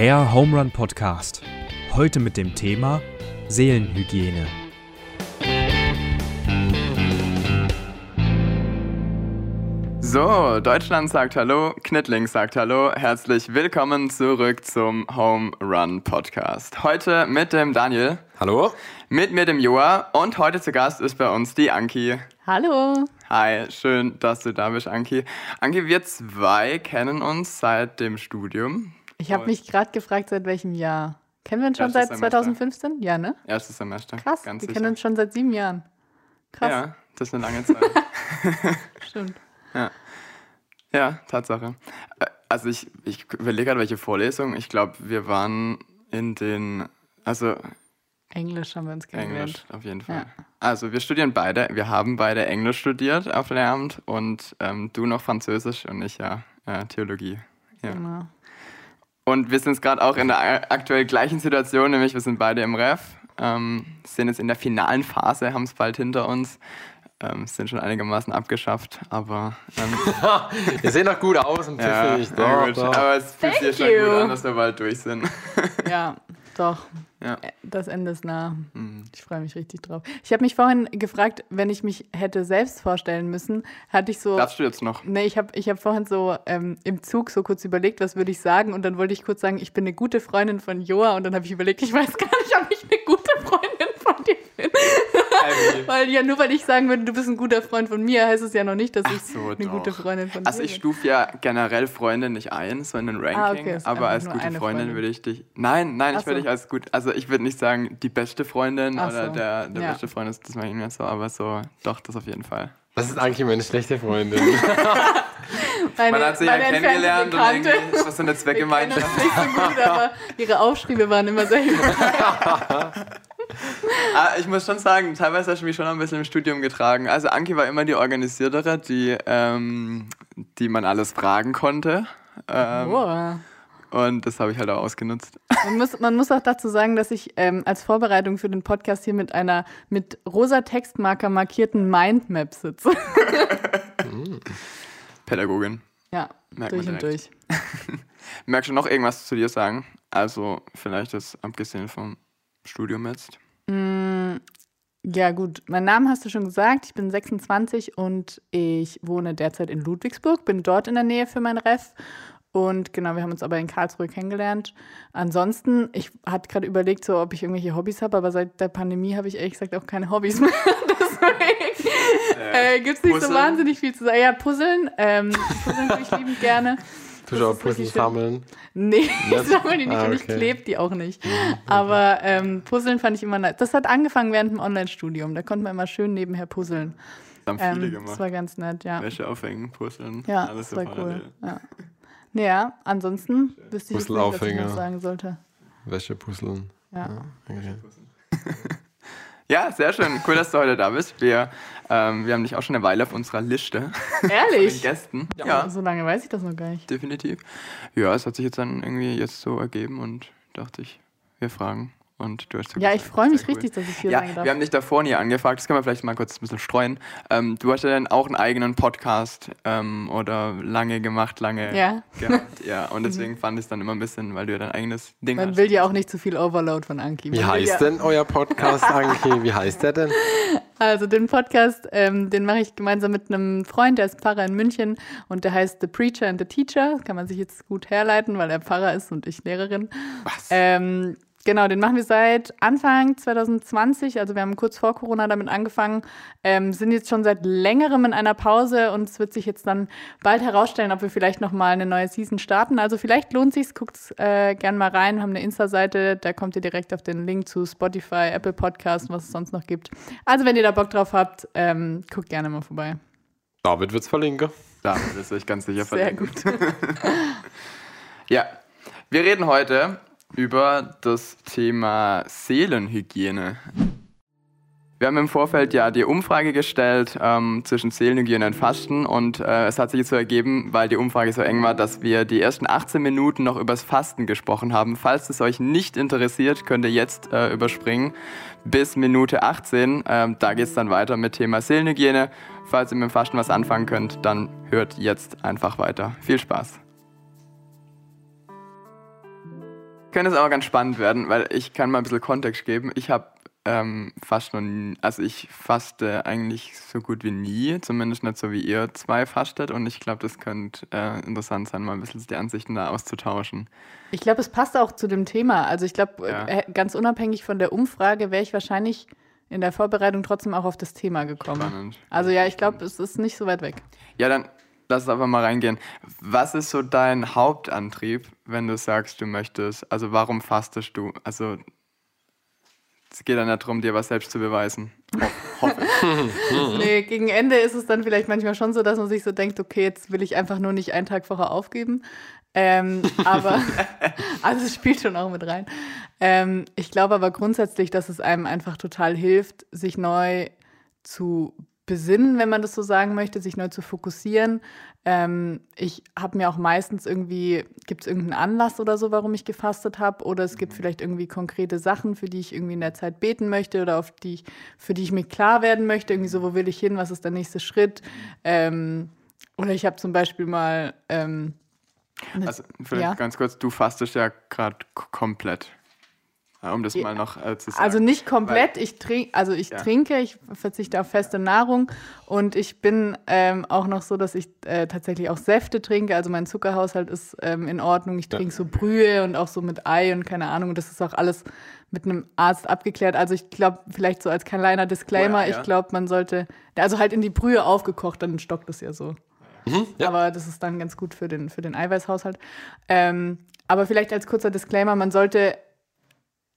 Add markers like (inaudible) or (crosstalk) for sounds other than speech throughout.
Der Home Run Podcast. Heute mit dem Thema Seelenhygiene. So, Deutschland sagt Hallo, Knittling sagt Hallo. Herzlich willkommen zurück zum Home Run Podcast. Heute mit dem Daniel. Hallo. Mit mir dem Joa und heute zu Gast ist bei uns die Anki. Hallo. Hi, schön, dass du da bist, Anki. Anki, wir zwei kennen uns seit dem Studium. Ich habe mich gerade gefragt, seit welchem Jahr? Kennen wir uns schon Erstes seit Semester. 2015? Ja, ne? Erstes Semester. Krass. ganz wir sicher. kennen uns schon seit sieben Jahren. Krass. Ja, das ist eine lange Zeit. (laughs) (laughs) Stimmt. ja, Tatsache. Äh, Also ich, ich überlege gerade, welche Vorlesung. Ich glaube, wir waren in den, also Englisch haben wir uns kennengelernt. Englisch, auf jeden Fall. Ja. Also wir studieren beide, wir haben beide Englisch studiert auf Lehramt und ähm, du noch Französisch und ich ja äh, Theologie. Ja. Genau. Und wir sind jetzt gerade auch in der aktuell gleichen Situation, nämlich wir sind beide im Ref, ähm, sind jetzt in der finalen Phase, haben es bald hinter uns, ähm, sind schon einigermaßen abgeschafft, aber ähm, Ihr seht noch gut aus und ja, pfiffig. ja, Doch, gut. doch. aber es fühlt sich schon gut an, dass wir bald durch sind. Ja, (laughs) doch. Ja. Das Ende ist nah. Mhm. Ich freue mich richtig drauf. Ich habe mich vorhin gefragt, wenn ich mich hätte selbst vorstellen müssen, hatte ich so. Darfst du jetzt noch? Nee, ich habe ich hab vorhin so ähm, im Zug so kurz überlegt, was würde ich sagen und dann wollte ich kurz sagen, ich bin eine gute Freundin von Joa und dann habe ich überlegt, ich weiß gar nicht, ob ich eine gute Freundin von dir bin. Weil ja, nur weil ich sagen würde, du bist ein guter Freund von mir, heißt es ja noch nicht, dass ich so, eine doch. gute Freundin von Also dir ich bin. stufe ja generell Freunde nicht ein, so in ein Ranking, Ah, okay, aber als gute Freundin, Freundin. würde ich dich. Nein, nein, Ach ich würde so. dich als gut. Also ich würde nicht sagen, die beste Freundin Ach oder so, der, der ja. beste Freund ist, das ich nicht mehr so, aber so, doch, das auf jeden Fall. Das ist eigentlich meine schlechte Freundin. (laughs) Meine, Man hat sich ja kennengelernt und Bekannte. irgendwie ist das so eine Wir Zweckgemeinschaft. nicht so gut, aber ihre Aufschriebe waren immer sehr (laughs) Ah, (laughs) ich muss schon sagen, teilweise hast du mich schon ein bisschen im Studium getragen. Also Anki war immer die Organisiertere, die, ähm, die man alles fragen konnte. Ähm, oh. Und das habe ich halt auch ausgenutzt. Man muss, man muss auch dazu sagen, dass ich ähm, als Vorbereitung für den Podcast hier mit einer mit rosa Textmarker markierten Mindmap sitze. (laughs) Pädagogin. ja, Merkt durch und durch. (laughs) Merkst du noch irgendwas zu dir sagen? Also vielleicht das abgesehen vom Studium jetzt. Ja, gut. Mein Name hast du schon gesagt. Ich bin 26 und ich wohne derzeit in Ludwigsburg, bin dort in der Nähe für mein Ref. Und genau, wir haben uns aber in Karlsruhe kennengelernt. Ansonsten, ich hatte gerade überlegt, so, ob ich irgendwelche Hobbys habe, aber seit der Pandemie habe ich ehrlich gesagt auch keine Hobbys (laughs) mehr. Deswegen äh, gibt es nicht so wahnsinnig viel zu sagen. Ja, Puzzeln. Ähm, Puzzeln tue ich liebend gerne. (laughs) Schön. sammeln. Nee, ich (laughs) Das- sammle die nicht Ah, und ich okay. klebe die auch nicht. Aber ähm, Puzzeln fand ich immer nice. Das hat angefangen während dem Online-Studium. Da konnte man immer schön nebenher puzzeln. Das haben viele Ähm, das gemacht. war ganz nett, ja. Wäsche aufhängen, puzzeln, Ja, alles das war cool. Ja. Ja, ansonsten wüsste ich nicht, was ich Puzzleaufhänger. noch sagen sollte. Wäsche puzzeln. Ja. Okay. (laughs) Ja, sehr schön. Cool, dass du heute da bist. Wir, ähm, wir haben dich auch schon eine Weile auf unserer Liste Ehrlich? Gästen. Ja. So lange weiß ich das noch gar nicht. definitiv. Ja, es hat sich jetzt dann irgendwie jetzt so ergeben und dachte ich, wir fragen. Und du hast Ja, ich gesagt, freue mich cool. richtig, dass ich hier Ja, sein darf. wir haben dich davor nie angefragt, das können wir vielleicht mal kurz ein bisschen streuen. Ähm, du hast ja dann auch einen eigenen Podcast ähm, oder lange gemacht, lange Ja. Gehabt. Ja, (laughs) und deswegen fand ich es dann immer ein bisschen, weil du ja dein eigenes Ding Man hast. will ja auch nicht zu viel Overload von Anki. Wie Man will heißt ja, denn euer Podcast, Anki? Wie heißt der denn? (laughs) Also den Podcast, ähm, den mache ich gemeinsam mit einem Freund, der ist Pfarrer in München und der heißt The Preacher and the Teacher. Das kann man sich jetzt gut herleiten, weil er Pfarrer ist und ich Lehrerin. Was? Ähm, genau, den machen wir seit Anfang 2020. Also wir haben kurz vor Corona damit angefangen, ähm, sind jetzt schon seit längerem in einer Pause und es wird sich jetzt dann bald herausstellen, ob wir vielleicht nochmal eine neue Season starten. Also vielleicht lohnt sich guckt äh, gern mal rein, Wir haben eine Insta-Seite, da kommt ihr direkt auf den Link zu Spotify, Apple Podcast, was es sonst noch gibt. Also wenn ihr da Bock drauf habt, ähm, guckt gerne mal vorbei. David wird's verlinken. Damit ist euch ganz sicher Sehr verlinken. gut. (laughs) Ja, wir reden heute über das Thema Seelenhygiene. Wir haben im Vorfeld ja die Umfrage gestellt ähm, zwischen Seelenhygiene und Fasten und äh, es hat sich so ergeben, weil die Umfrage so eng war, dass wir die ersten 18 Minuten noch übers Fasten gesprochen haben. Falls es euch nicht interessiert, könnt ihr jetzt äh, überspringen bis Minute 18. Ähm, da geht es dann weiter mit Thema Seelenhygiene. Falls ihr mit dem Fasten was anfangen könnt, dann hört jetzt einfach weiter. Viel Spaß. Könnte es aber ganz spannend werden, weil ich kann mal ein bisschen Kontext geben. Ich habe ähm, fast noch nie, also ich faste eigentlich so gut wie nie, zumindest nicht so wie ihr zwei fastet und ich glaube, das könnte äh, interessant sein, mal ein bisschen die Ansichten da auszutauschen. Ich glaube, es passt auch zu dem Thema. Also ich glaube, Ja. äh, ganz unabhängig von der Umfrage wäre ich wahrscheinlich in der Vorbereitung trotzdem auch auf das Thema gekommen. Spannend. Also ja, ich glaube, es ist nicht so weit weg. Ja, dann lass uns einfach mal reingehen. Was ist so dein Hauptantrieb, wenn du sagst, du möchtest, also warum fastest du? Also es geht dann ja darum, dir was selbst zu beweisen. Ho. (laughs) Nee, gegen Ende ist es dann vielleicht manchmal schon so, dass man sich so denkt, okay, jetzt will ich einfach nur nicht einen Tag vorher aufgeben. Ähm, (laughs) aber, (laughs) also es spielt schon auch mit rein. Ähm, ich glaube aber grundsätzlich, dass es einem einfach total hilft, sich neu zu besinnen, wenn man das so sagen möchte, sich neu zu fokussieren. Ähm, ich habe mir auch meistens irgendwie, gibt es irgendeinen Anlass oder so, warum ich gefastet habe, oder es gibt vielleicht irgendwie konkrete Sachen, für die ich irgendwie in der Zeit beten möchte oder auf die ich, für die ich mir klar werden möchte, irgendwie so, wo will ich hin, was ist der nächste Schritt. Ähm, oder ich habe zum Beispiel mal ähm, Also vielleicht Ja. ganz kurz, du fastest ja gerade komplett. Ja, Um das Ja. mal noch äh, zu sagen. Also nicht komplett, ich trinke, also ich Ja. trinke, ich verzichte auf feste Nahrung und ich bin ähm, auch noch so, dass ich äh, tatsächlich auch Säfte trinke. Also mein Zuckerhaushalt ist ähm, in Ordnung. Ich Ja. trinke so Brühe und auch so mit Ei und keine Ahnung. Und das ist auch alles mit einem Arzt abgeklärt. Also ich glaube, vielleicht so als kleiner Disclaimer, ja, ja. ich glaube, man sollte, also halt in die Brühe aufgekocht, dann stockt es ja so. ja. Aber das ist dann ganz gut für den, für den Eiweißhaushalt. Ähm, aber vielleicht als kurzer Disclaimer, man sollte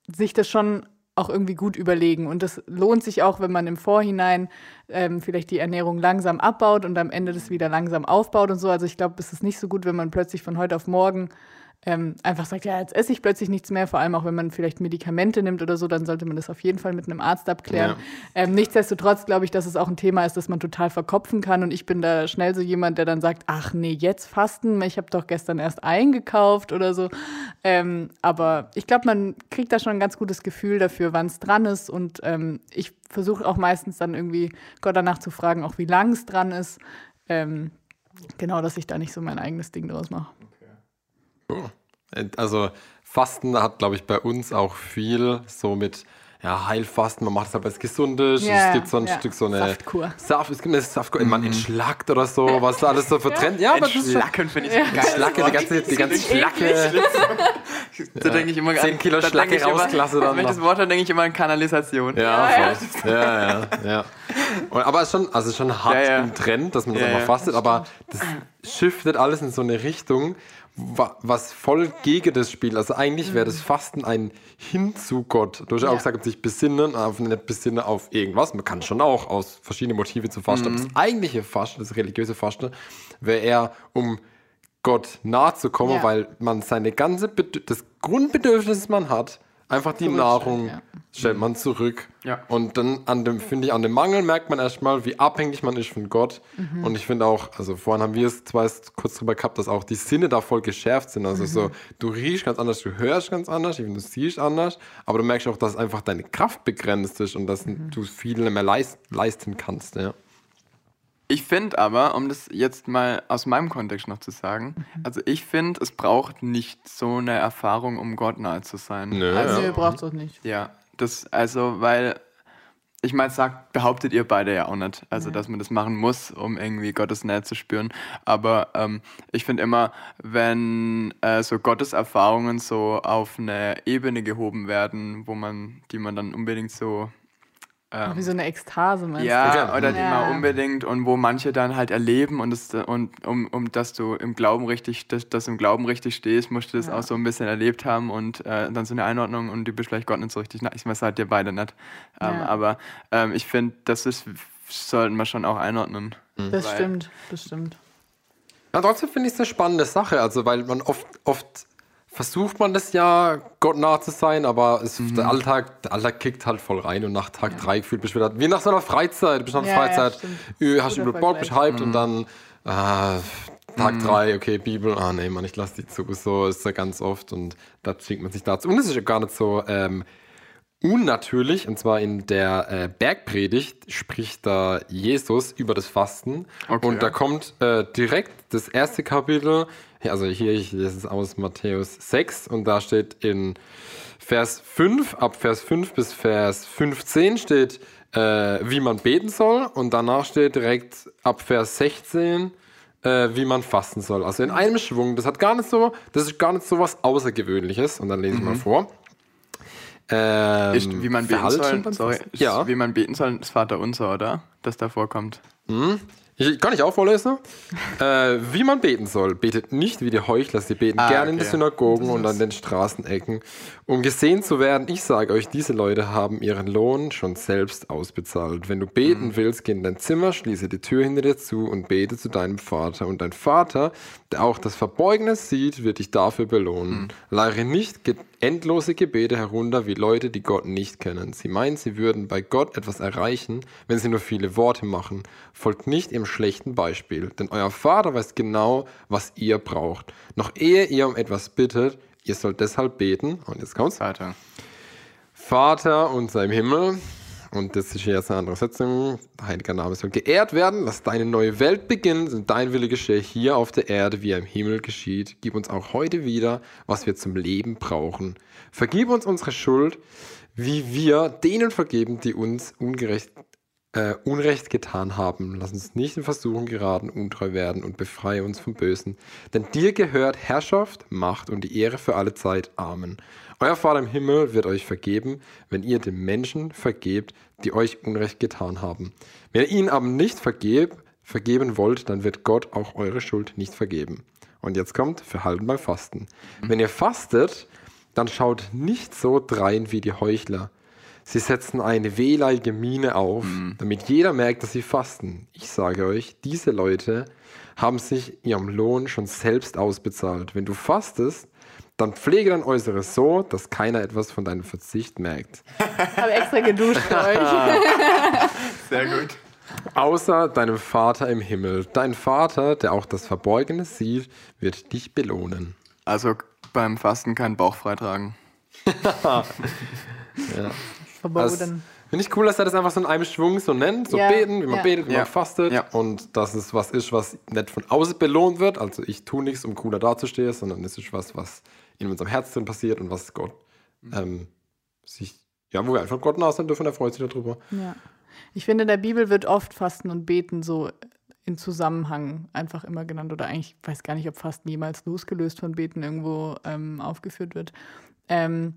sich das schon auch irgendwie gut überlegen. Und das lohnt sich auch, wenn man im Vorhinein ähm, vielleicht die Ernährung langsam abbaut und am Ende das wieder langsam aufbaut und so. Also ich glaube, es ist nicht so gut, wenn man plötzlich von heute auf morgen ähm, einfach sagt, ja, jetzt esse ich plötzlich nichts mehr, vor allem auch wenn man vielleicht Medikamente nimmt oder so, dann sollte man das auf jeden Fall mit einem Arzt abklären. Ja. Ähm, nichtsdestotrotz glaube ich, dass es auch ein Thema ist, das man total verkopfen kann und ich bin da schnell so jemand, der dann sagt, ach nee, jetzt fasten, ich habe doch gestern erst eingekauft oder so. Ähm, aber ich glaube, man kriegt da schon ein ganz gutes Gefühl dafür, wann es dran ist und ähm, ich versuche auch meistens dann irgendwie Gott danach zu fragen, auch wie lang es dran ist. Ähm, genau, dass ich da nicht so mein eigenes Ding draus mache. Also Fasten hat, glaube ich, bei uns auch viel so mit ja, Heilfasten, man macht es halt was Gesundes, Ja, es gibt so ein ja. Stück so eine Saftkur. Saft, es gibt eine Saftkur, man entschlackt oder so, was da alles so vertrennt. Ja, aber das ist Schlacken finde ich ein geiles Schlacke, die ganze, die ganze Schlacke. (laughs) Da denke ich immer 10 Kilo da Schlacke rausklasse dann Wenn ich das Wort höre, denke ich immer an Kanalisation. Ja, Ja, voll. ja, ja, ja. Und, aber es ist schon, also es ist schon hart Ja, ja. im Trend, dass man das Ja, einfach ja. fastet, aber das shiftet alles in so eine Richtung, was voll gegen das Spiel. Also eigentlich wäre das Fasten ein Hin zu Gott. Du hast ja auch gesagt, sich besinnen, auf nicht besinnen auf irgendwas. Man kann schon auch aus verschiedenen Motiven zu fasten. Aber das eigentliche Fasten, das religiöse Fasten, wäre eher um Gott nahe zu kommen, Ja. weil man seine ganze Bedür das Grundbedürfnis, das man hat, einfach die Nahrung ja. stellt man zurück. Ja. Und dann an dem, finde ich, an dem Mangel merkt man erstmal, wie abhängig man ist von Gott. Mhm. Und ich finde auch, also vorhin haben wir es zwar erst kurz drüber gehabt, dass auch die Sinne da voll geschärft sind. Also so, Mhm. du riechst ganz anders, du hörst ganz anders, du siehst anders, aber du merkst auch, dass einfach deine Kraft begrenzt ist und dass Mhm. du viel nicht mehr leist, leisten kannst. Ja. Ich finde aber, um das jetzt mal aus meinem Kontext noch zu sagen, Mhm. also ich finde, es braucht nicht so eine Erfahrung, um Gott nahe zu sein. Nö, Also, Nö, braucht es auch nicht. Ja, das, also, weil, ich meine, sagt, behauptet ihr beide ja auch nicht, also, Ja. dass man das machen muss, um irgendwie Gottes Nähe zu spüren. Aber ähm, ich finde immer, wenn äh, so Gottes Erfahrungen so auf eine Ebene gehoben werden, wo man, die man dann unbedingt so ähm, Wie so eine Ekstase, meinst ja, Ja. oder die Ja. mal unbedingt und wo manche dann halt erleben und, das, und um, um dass du im Glauben richtig, dass, dass du im Glauben richtig stehst, musst du das Ja. auch so ein bisschen erlebt haben und äh, dann so eine Einordnung und du bist vielleicht Gott nicht so richtig. Na, ich das seid ihr beide nicht. Ähm, Ja. Aber ähm, ich finde, das ist, sollten wir schon auch einordnen. du? Das stimmt, das stimmt. Ja, trotzdem finde ich es eine spannende Sache, also weil man oft, oft versucht man das ja, Gott nah zu sein, aber es, Mhm. der, Alltag, der Alltag kickt halt voll rein und nach Tag drei gefühlt bist du wieder, wie nach so einer Freizeit, du bist nach Ja, ja, Freizeit, äh, hast du über bist Vergleich. hyped und dann äh, Tag drei, okay, Bibel, ah nee, Mann, ich lasse die zu, so ist ja ganz oft und da zwingt man sich dazu. Und es ist ja gar nicht so, ähm, unnatürlich, und zwar in der äh, Bergpredigt spricht da Jesus über das Fasten. Okay. Und da kommt äh, direkt das erste Kapitel, also hier, ich lese es aus Matthäus 6, und da steht in Vers 5, ab Vers 5 bis Vers 15 steht, äh, wie man beten soll, und danach steht direkt ab Vers 16, äh, wie man fasten soll. Also in einem Schwung. Das hat gar nicht so, das ist gar nicht so was Außergewöhnliches. Und dann lese ich mal vor. Ähm, Ist, wie man beten soll, sorry, ist, Ja. wie man beten soll, das Vater unser, oder? Das da vorkommt. Ich, kann ich auch vorlesen? (laughs) äh, wie man beten soll. Betet nicht wie die Heuchler. Sie beten Ah, gerne in okay. den Synagogen und an den Straßenecken, um gesehen zu werden. Ich sage euch, diese Leute haben ihren Lohn schon selbst ausbezahlt. Wenn du beten Mhm. willst, geh in dein Zimmer, schließe die Tür hinter dir zu und bete zu deinem Vater. Und dein Vater, der auch das Verborgene sieht, wird dich dafür belohnen. Mhm. Leihe nicht ge endlose Gebete herunter wie Leute, die Gott nicht kennen. Sie meinen, sie würden bei Gott etwas erreichen, wenn sie nur viele Worte machen. Folgt nicht ihrem schlechten Beispiel, denn euer Vater weiß genau, was ihr braucht. Noch ehe ihr um etwas bittet, ihr sollt deshalb beten. Und jetzt kommt's. Vater. Vater unser im Himmel, und das ist jetzt eine andere Setzung, der heilige Name soll geehrt werden, lass deine neue Welt beginnen und dein Wille geschehe hier auf der Erde, wie er im Himmel geschieht. Gib uns auch heute wieder, was wir zum Leben brauchen. Vergib uns unsere Schuld, wie wir denen vergeben, die uns ungerecht, äh, Unrecht getan haben. Lass uns nicht in Versuchung geraten, untreu werden und befreie uns vom Bösen. Denn dir gehört Herrschaft, Macht und die Ehre für alle Zeit. Amen. Euer Vater im Himmel wird euch vergeben, wenn ihr den Menschen vergebt, die euch Unrecht getan haben. Wenn ihr ihnen aber nicht vergeb, vergeben wollt, dann wird Gott auch eure Schuld nicht vergeben. Und jetzt kommt Verhalten beim Fasten. Wenn ihr fastet, dann schaut nicht so drein wie die Heuchler. Sie setzen eine wehleidige Miene auf, damit jeder merkt, dass sie fasten. Ich sage euch, diese Leute haben sich ihrem Lohn schon selbst ausbezahlt. Wenn du fastest, dann pflege dein Äußeres so, dass keiner etwas von deinem Verzicht merkt. Ich habe extra geduscht für euch. (laughs) Sehr gut. Außer deinem Vater im Himmel. Dein Vater, der auch das Verborgene sieht, wird dich belohnen. Also beim Fasten keinen Bauch freitragen. (laughs) Das Verboten. Finde ich cool, dass er das einfach so in einem Schwung so nennt. So Ja. beten, wie man Ja. betet, wie Ja. man fastet. Ja. Und dass es was ist, was nicht von außen belohnt wird. Also ich tue nichts, um cooler dazustehen, sondern es ist was, was in unserem Herzen passiert und was Gott ähm, sich, ja, wo wir einfach Gott nah sind dürfen, er freut sich darüber. Ja. Ich finde, in der Bibel wird oft Fasten und Beten so in Zusammenhang einfach immer genannt. Oder eigentlich, ich weiß gar nicht, ob Fasten jemals losgelöst von Beten irgendwo ähm, aufgeführt wird. Ähm,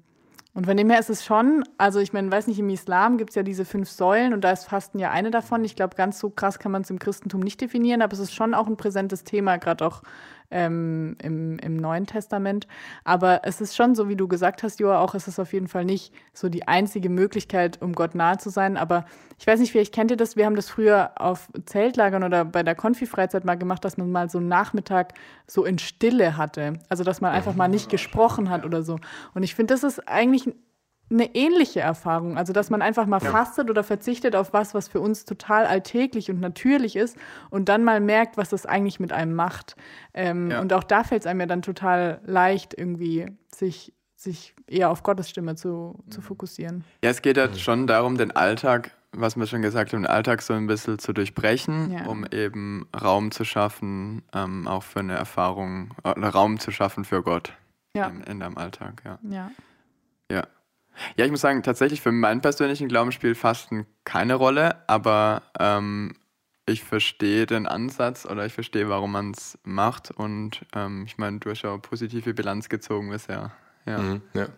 und von dem her ist es schon, also ich meine, weiß nicht, im Islam gibt es ja diese fünf Säulen und da ist Fasten ja eine davon. Ich glaube, ganz so krass kann man es im Christentum nicht definieren, aber es ist schon auch ein präsentes Thema, gerade auch ähm, im, im Neuen Testament. Aber es ist schon so, wie du gesagt hast, Joa, auch es ist auf jeden Fall nicht so die einzige Möglichkeit, um Gott nahe zu sein. Aber ich weiß nicht, vielleicht kennt ihr das, wir haben das früher auf Zeltlagern oder bei der Konfi-Freizeit mal gemacht, dass man mal so einen Nachmittag so in Stille hatte. Also, dass man einfach mal nicht gesprochen hat oder so. Und ich finde, das ist eigentlich eine ähnliche Erfahrung. Also, dass man einfach mal fastet oder verzichtet auf was, was für uns total alltäglich und natürlich ist und dann mal merkt, was das eigentlich mit einem macht. Ähm, Ja. Und auch da fällt es einem ja dann total leicht, irgendwie sich, sich eher auf Gottes Stimme zu, zu fokussieren. Ja, es geht halt schon darum, den Alltag, was wir schon gesagt haben, den Alltag so ein bisschen zu durchbrechen, Ja. um eben Raum zu schaffen, ähm, auch für eine Erfahrung, äh, oder Raum zu schaffen für Gott Ja. in, in deinem Alltag, ja. Ja. Ja. Ja, ich muss sagen, tatsächlich für meinen persönlichen Glauben spielt Fasten keine Rolle, aber ähm, ich verstehe den Ansatz oder ich verstehe, warum man es macht und ähm, ich meine, du hast ja auch positive Bilanz gezogen bisher. Ja. Mhm. Ja.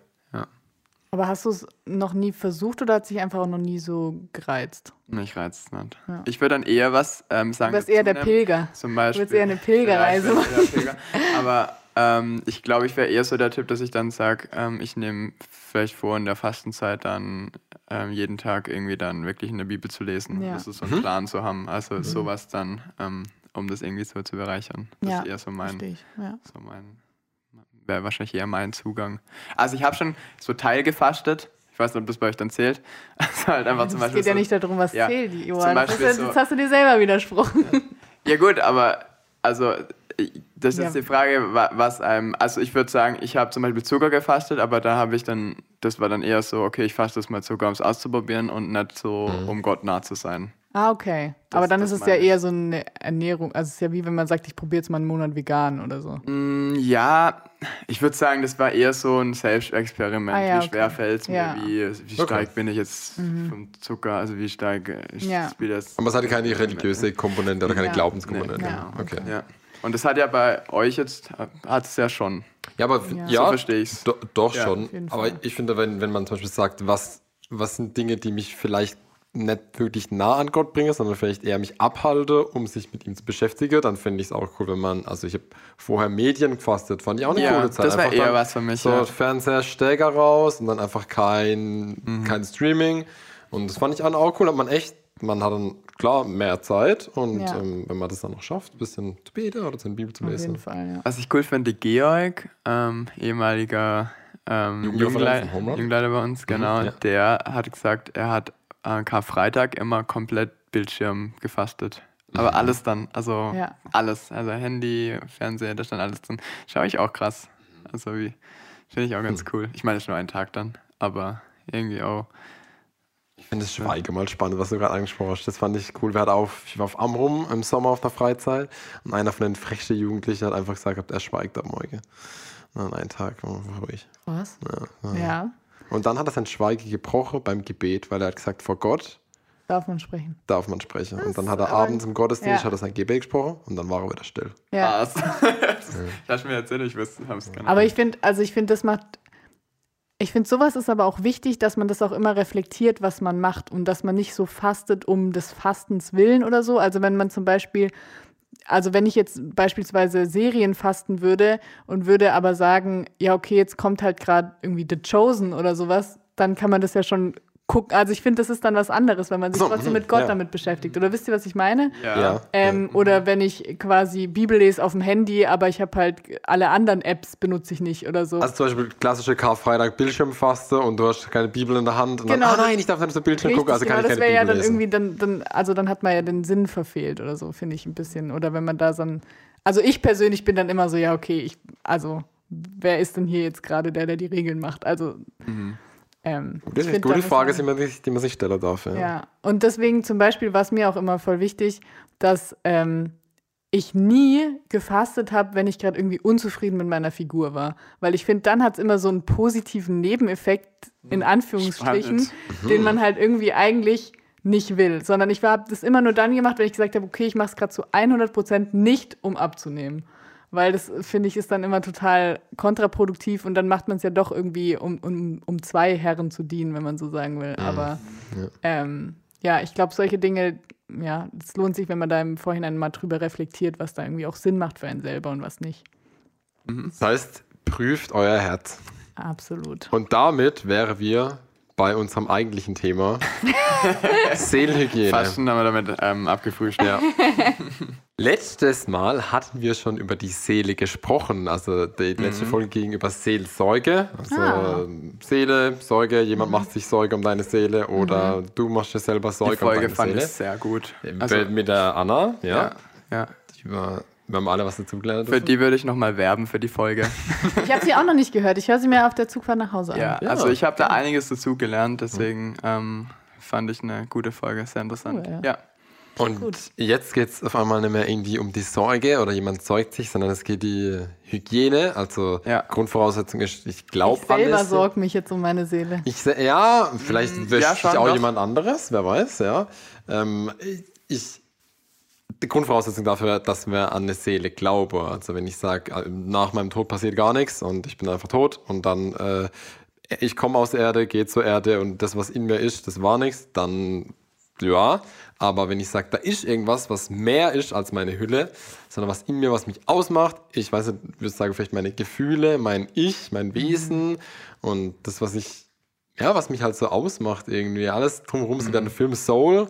Aber hast du es noch nie versucht oder hat sich einfach auch noch nie so gereizt? Mich reizt es nicht. Ja. Ich würde dann eher was ähm, sagen. Du wärst eher der? Pilger. Zum Beispiel. würdest eher eine Pilgerreise eher Pilger. Aber ähm, ich glaube, ich wäre eher so der Typ, dass ich dann sage, ähm, ich nehme vielleicht vor, in der Fastenzeit dann ähm, jeden Tag irgendwie dann wirklich in der Bibel zu lesen. Ja. Das ist so einen Plan zu haben. Also sowas dann, ähm, um das irgendwie so zu bereichern. Das Ja, ist eher so mein, Verstehe ich. Ja. so mein wäre wahrscheinlich eher mein Zugang. Also ich habe schon so teilgefastet. Ich weiß nicht, ob das bei euch dann zählt. (laughs) Also halt einfach zum Es Beispiel geht ja so, nicht darum, was Ja, zählt, zum Johann. Das ist ja- so- Jetzt hast du dir selber widersprochen. Ja gut, aber Also, das ist Ja. die Frage, wa- was einem. Also, ich würde sagen, ich habe zum Beispiel Zucker gefastet, aber da habe ich dann. Das war dann eher so, okay, ich faste das mal Zucker, um es auszuprobieren und nicht so, um Gott nah zu sein. Ah, okay. Das- Aber dann ist es ja ich. eher so eine Ernährung. Also es ist ja wie wenn man sagt, ich probiere jetzt mal einen Monat vegan oder so. Mm, Ja, ich würde sagen, das war eher so ein Selbstexperiment. Ah, ja, wie schwer okay. fällt es mir, Ja. wie, wie Okay. stark bin ich jetzt vom Zucker, also wie stark äh, ich Ja. spiele das. Aber es hatte keine religiöse Komponente oder keine Ja. Glaubenskomponente. Nee, genau. okay. Ja. Und das hat ja bei euch jetzt, hat es ja schon. Ja, aber Ja. ja, So verstehe ich's. do, doch Ja, schon. Aber ich finde, wenn, wenn man zum Beispiel sagt, was, was sind Dinge, die mich vielleicht nicht wirklich nah an Gott bringen, sondern vielleicht eher mich abhalte, um sich mit ihm zu beschäftigen, dann finde ich es auch cool, wenn man, also ich habe vorher Medien gefastet, fand ich auch eine Ja, coole Zeit. das war Einfach eher was für mich, So ja. Fernseher, Stecker raus und dann einfach kein, Mhm. kein Streaming. Und das fand ich auch cool, hat man echt, man hat dann klar mehr Zeit und Ja. ähm, wenn man das dann noch schafft, ein bisschen zu beten oder seine Bibel zu Auf lesen. jeden Fall, ja. Was ich cool finde, Georg, ähm, ehemaliger ähm? Jugendleiter bei uns, genau, ja. der hat gesagt, er hat äh, Karfreitag immer komplett Bildschirm gefastet. Aber alles dann, also Ja. alles, also Handy, Fernseher, da stand alles drin. Schau ich auch krass. Also wie, finde ich auch ganz cool. Ich meine, es ist nur ein Tag dann, aber irgendwie auch. Ich finde das Schweige mal spannend, was du gerade angesprochen hast. Das fand ich cool. Wir hatten auf, ich war auf Amrum im Sommer auf der Freizeit und einer von den frechsten Jugendlichen hat einfach gesagt, er schweigt ab morgen. Und dann einen Tag war ruhig. Was? Ja. Und dann hat er sein Schweigen gebrochen beim Gebet, weil er hat gesagt, vor Gott Darf man sprechen. darf man sprechen. Und dann Das hat er abends im Gottesdienst ja. hat er sein Gebet gesprochen und dann war er wieder still. Ja. Das (laughs) hast mir erzählt, ich wusste, habe es gar nicht. Aber ich finde, also ich finde, das macht. Ich finde, sowas ist aber auch wichtig, dass man das auch immer reflektiert, was man macht und dass man nicht so fastet um des Fastens willen oder so. Also wenn man zum Beispiel, also wenn ich jetzt beispielsweise Serien fasten würde und würde aber sagen, ja, okay, jetzt kommt halt gerade irgendwie The Chosen oder sowas, dann kann man das ja schon gucken. Also ich finde, das ist dann was anderes, wenn man sich So, trotzdem mhm, mit Gott ja. damit beschäftigt. Oder wisst ihr, was ich meine? ja. Ja. Ähm, Oder wenn ich quasi Bibel lese auf dem Handy, aber ich habe halt alle anderen Apps benutze ich nicht oder so. Also zum Beispiel klassische Karfreitag Bildschirmfaste und du hast keine Bibel in der Hand und Genau, dann, ah das- nein, ich darf nicht auf den Bildschirm Richtig, gucken, also kann genau, ich das keine wäre ja dann lesen. irgendwie dann, dann, also dann hat man ja den Sinn verfehlt oder so, finde ich ein bisschen. Oder wenn man da so ein, also ich persönlich bin dann immer so, ja, okay, ich, also wer ist denn hier jetzt gerade der, der die Regeln macht? Also, ähm, Das ist eine gute Frage, die man, sich- die man sich stellen darf. Ja. Ja, und deswegen zum Beispiel war es mir auch immer voll wichtig, dass ähm, ich nie gefastet habe, wenn ich gerade irgendwie unzufrieden mit meiner Figur war. Weil ich finde, dann hat es immer so einen positiven Nebeneffekt, in Anführungsstrichen, Spannend. den man halt irgendwie eigentlich nicht will. Sondern ich habe das immer nur dann gemacht, wenn ich gesagt habe, okay, ich mache es gerade zu 100 Prozent nicht, um abzunehmen. Weil das, finde ich, ist dann immer total kontraproduktiv und dann macht man es ja doch irgendwie, um, um, um zwei Herren zu dienen, wenn man so sagen will. Aber ähm, ja, ich glaube, solche Dinge, ja, es lohnt sich, wenn man da im Vorhinein mal drüber reflektiert, was da irgendwie auch Sinn macht für einen selber und was nicht. Das heißt, prüft euer Herz. Absolut. Und damit wären wir bei unserem eigentlichen Thema (laughs) Seelenhygiene. Fasten haben wir damit ähm, abgefrühstückt. Ja. (laughs) Letztes Mal hatten wir schon über die Seele gesprochen. Also die letzte Folge ging über Seelsorge. Also Ah. ähm, Seele, Sorge, jemand macht sich Sorge um deine Seele oder du machst dir selber Sorge Die Folge um deine fand Seele. ich sehr gut. Also, mit der Anna, ja. ja, ja. Die war, wir haben alle was dazu gelernt. Für die würde ich nochmal werben für die Folge. (laughs) Ich habe sie auch noch nicht gehört. Ich höre sie mir auf der Zugfahrt nach Hause an. Ja, Ja. also ich habe da einiges dazu gelernt, deswegen ähm, fand ich eine gute Folge, sehr interessant. Cool, ja. Und jetzt geht es auf einmal nicht mehr irgendwie um die Sorge oder jemand säugt sich, sondern es geht die Hygiene. Also Ja. Grundvoraussetzung ist, ich ich glaube selber alles. sorge mich jetzt um meine Seele. Ich se- ja, vielleicht Mm, wäscht ja, sich auch doch. jemand anderes, wer weiß, ja. Ähm, ich, die Grundvoraussetzung dafür, dass wir an eine Seele glauben. Also wenn ich sage, nach meinem Tod passiert gar nichts und ich bin einfach tot und dann äh, ich komme aus der Erde, gehe zur Erde und das, was in mir ist, das war nichts, dann ja. Aber wenn ich sage, da ist irgendwas, was mehr ist als meine Hülle, sondern was in mir, was mich ausmacht, ich weiß nicht, ich würde sagen, vielleicht meine Gefühle, mein Ich, mein Wesen und das, was ich ja, was mich halt so ausmacht irgendwie. Alles drumherum sind dann der Film Soul,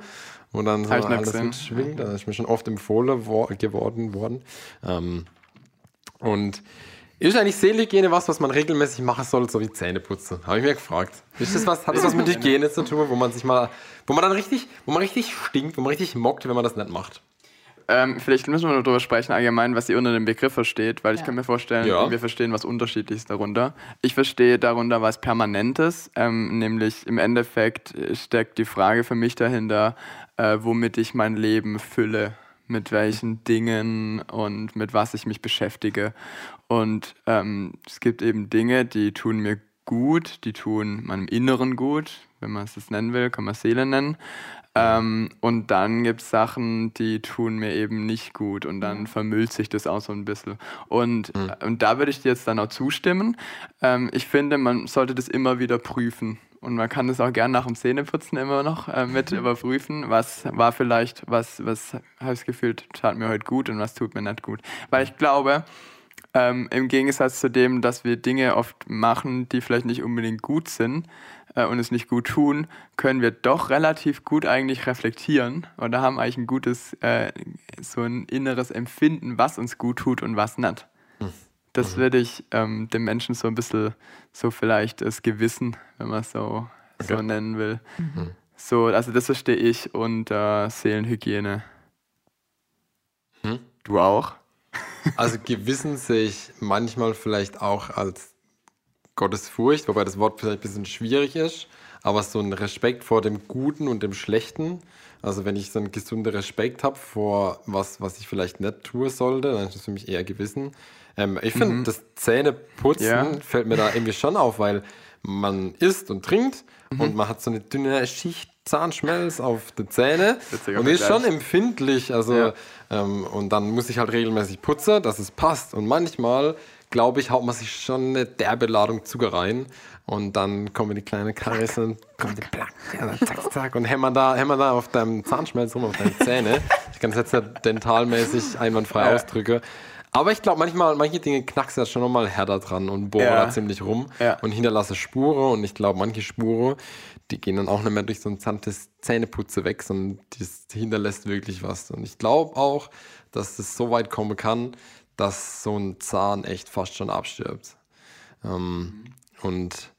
wo dann so alles gesehen. mitschwingt. Da ist mir schon oft empfohlen wo geworden worden. Ähm, und ist eigentlich Seelenhygiene was, was man regelmäßig machen soll, so wie Zähneputzen? Habe ich mir gefragt. Ist das was, hat das was mit (laughs) Hygiene zu tun, wo man sich mal, wo man dann richtig, wo man richtig stinkt, wo man richtig mockt, wenn man das nicht macht? Ähm, vielleicht müssen wir nur darüber sprechen, allgemein, was ihr unter dem Begriff versteht, weil ich Ja. kann mir vorstellen, Ja. wir verstehen was Unterschiedliches darunter. Ich verstehe darunter was Permanentes, ähm, nämlich im Endeffekt steckt die Frage für mich dahinter, äh, womit ich mein Leben fülle, mit welchen Dingen und mit was ich mich beschäftige. Und ähm, es gibt eben Dinge, die tun mir gut, die tun meinem Inneren gut, wenn man es das nennen will, kann man Seele nennen. Ähm, und dann gibt es Sachen, die tun mir eben nicht gut und dann vermüllt sich das auch so ein bisschen. Und, äh, und da würde ich dir jetzt dann auch zustimmen. Ähm, ich finde, man sollte das immer wieder prüfen. Und man kann das auch gern nach dem Zähneputzen immer noch äh, mit (laughs) überprüfen. Was war vielleicht, was, was habe ich das Gefühl, tat mir heute gut und was tut mir nicht gut. Weil ich glaube, ähm, im Gegensatz zu dem, dass wir Dinge oft machen, die vielleicht nicht unbedingt gut sind äh, und es nicht gut tun, können wir doch relativ gut eigentlich reflektieren oder haben eigentlich ein gutes, äh, so ein inneres Empfinden, was uns gut tut und was nicht. Das würde ich ähm, dem Menschen so ein bisschen, so vielleicht das Gewissen, wenn man es so, so Okay. nennen will. So, also das verstehe ich unter Seelenhygiene. Hm? Du auch? Also Gewissen sehe ich manchmal vielleicht auch als Gottesfurcht, wobei das Wort vielleicht ein bisschen schwierig ist, aber so ein Respekt vor dem Guten und dem Schlechten. Also wenn ich so einen gesunden Respekt habe vor was, was ich vielleicht nicht tun sollte, dann ist das für mich eher Gewissen. Ähm, ich finde, das Zähneputzen Ja. fällt mir da irgendwie schon auf, weil man isst und trinkt und man hat so eine dünne Schicht Zahnschmelz auf die Zähne Witziger und ist schon empfindlich. Also, Ja. ähm, und dann muss ich halt regelmäßig putzen, dass es passt. Und manchmal, glaube ich, haut man sich schon eine derbe Ladung Zucker rein. Und dann kommen die kleinen Karisse und kommt die Plack, ja, zack, zack, und hämmern da, hämmern da auf deinem Zahnschmelz rum, auf deine Zähne. Ich kann es jetzt nicht dentalmäßig einwandfrei Ja. ausdrücken. Aber ich glaube, manchmal, manche Dinge knackst du ja schon nochmal härter dran und bohren Ja. da ziemlich rum Ja. und hinterlasse Spuren. Und ich glaube, manche Spuren, die gehen dann auch nicht mehr durch so ein sanftes Zähneputze weg, sondern das hinterlässt wirklich was. Und ich glaube auch, dass es so weit kommen kann, dass so ein Zahn echt fast schon abstirbt. Ähm, und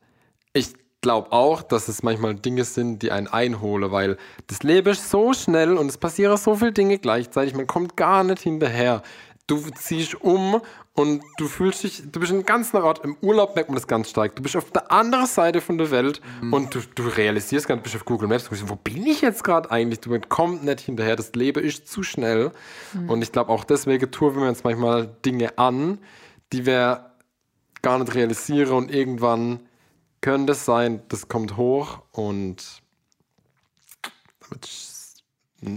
ich glaube auch, dass es manchmal Dinge sind, die einen einholen, weil das Leben ist so schnell und es passieren so viele Dinge gleichzeitig, man kommt gar nicht hinterher. Du ziehst um und du fühlst dich, du bist in einem ganz anderen Ort, im Urlaub merkt man das ganz stark. Du bist auf der anderen Seite von der Welt und du, du realisierst gar nicht, du bist auf Google Maps, du denkst, wo bin ich jetzt gerade eigentlich? Du kommst nicht hinterher, das Leben ist zu schnell. Und ich glaube auch deswegen tun wir uns manchmal Dinge an, die wir gar nicht realisieren und irgendwann könnte es sein, das kommt hoch und damit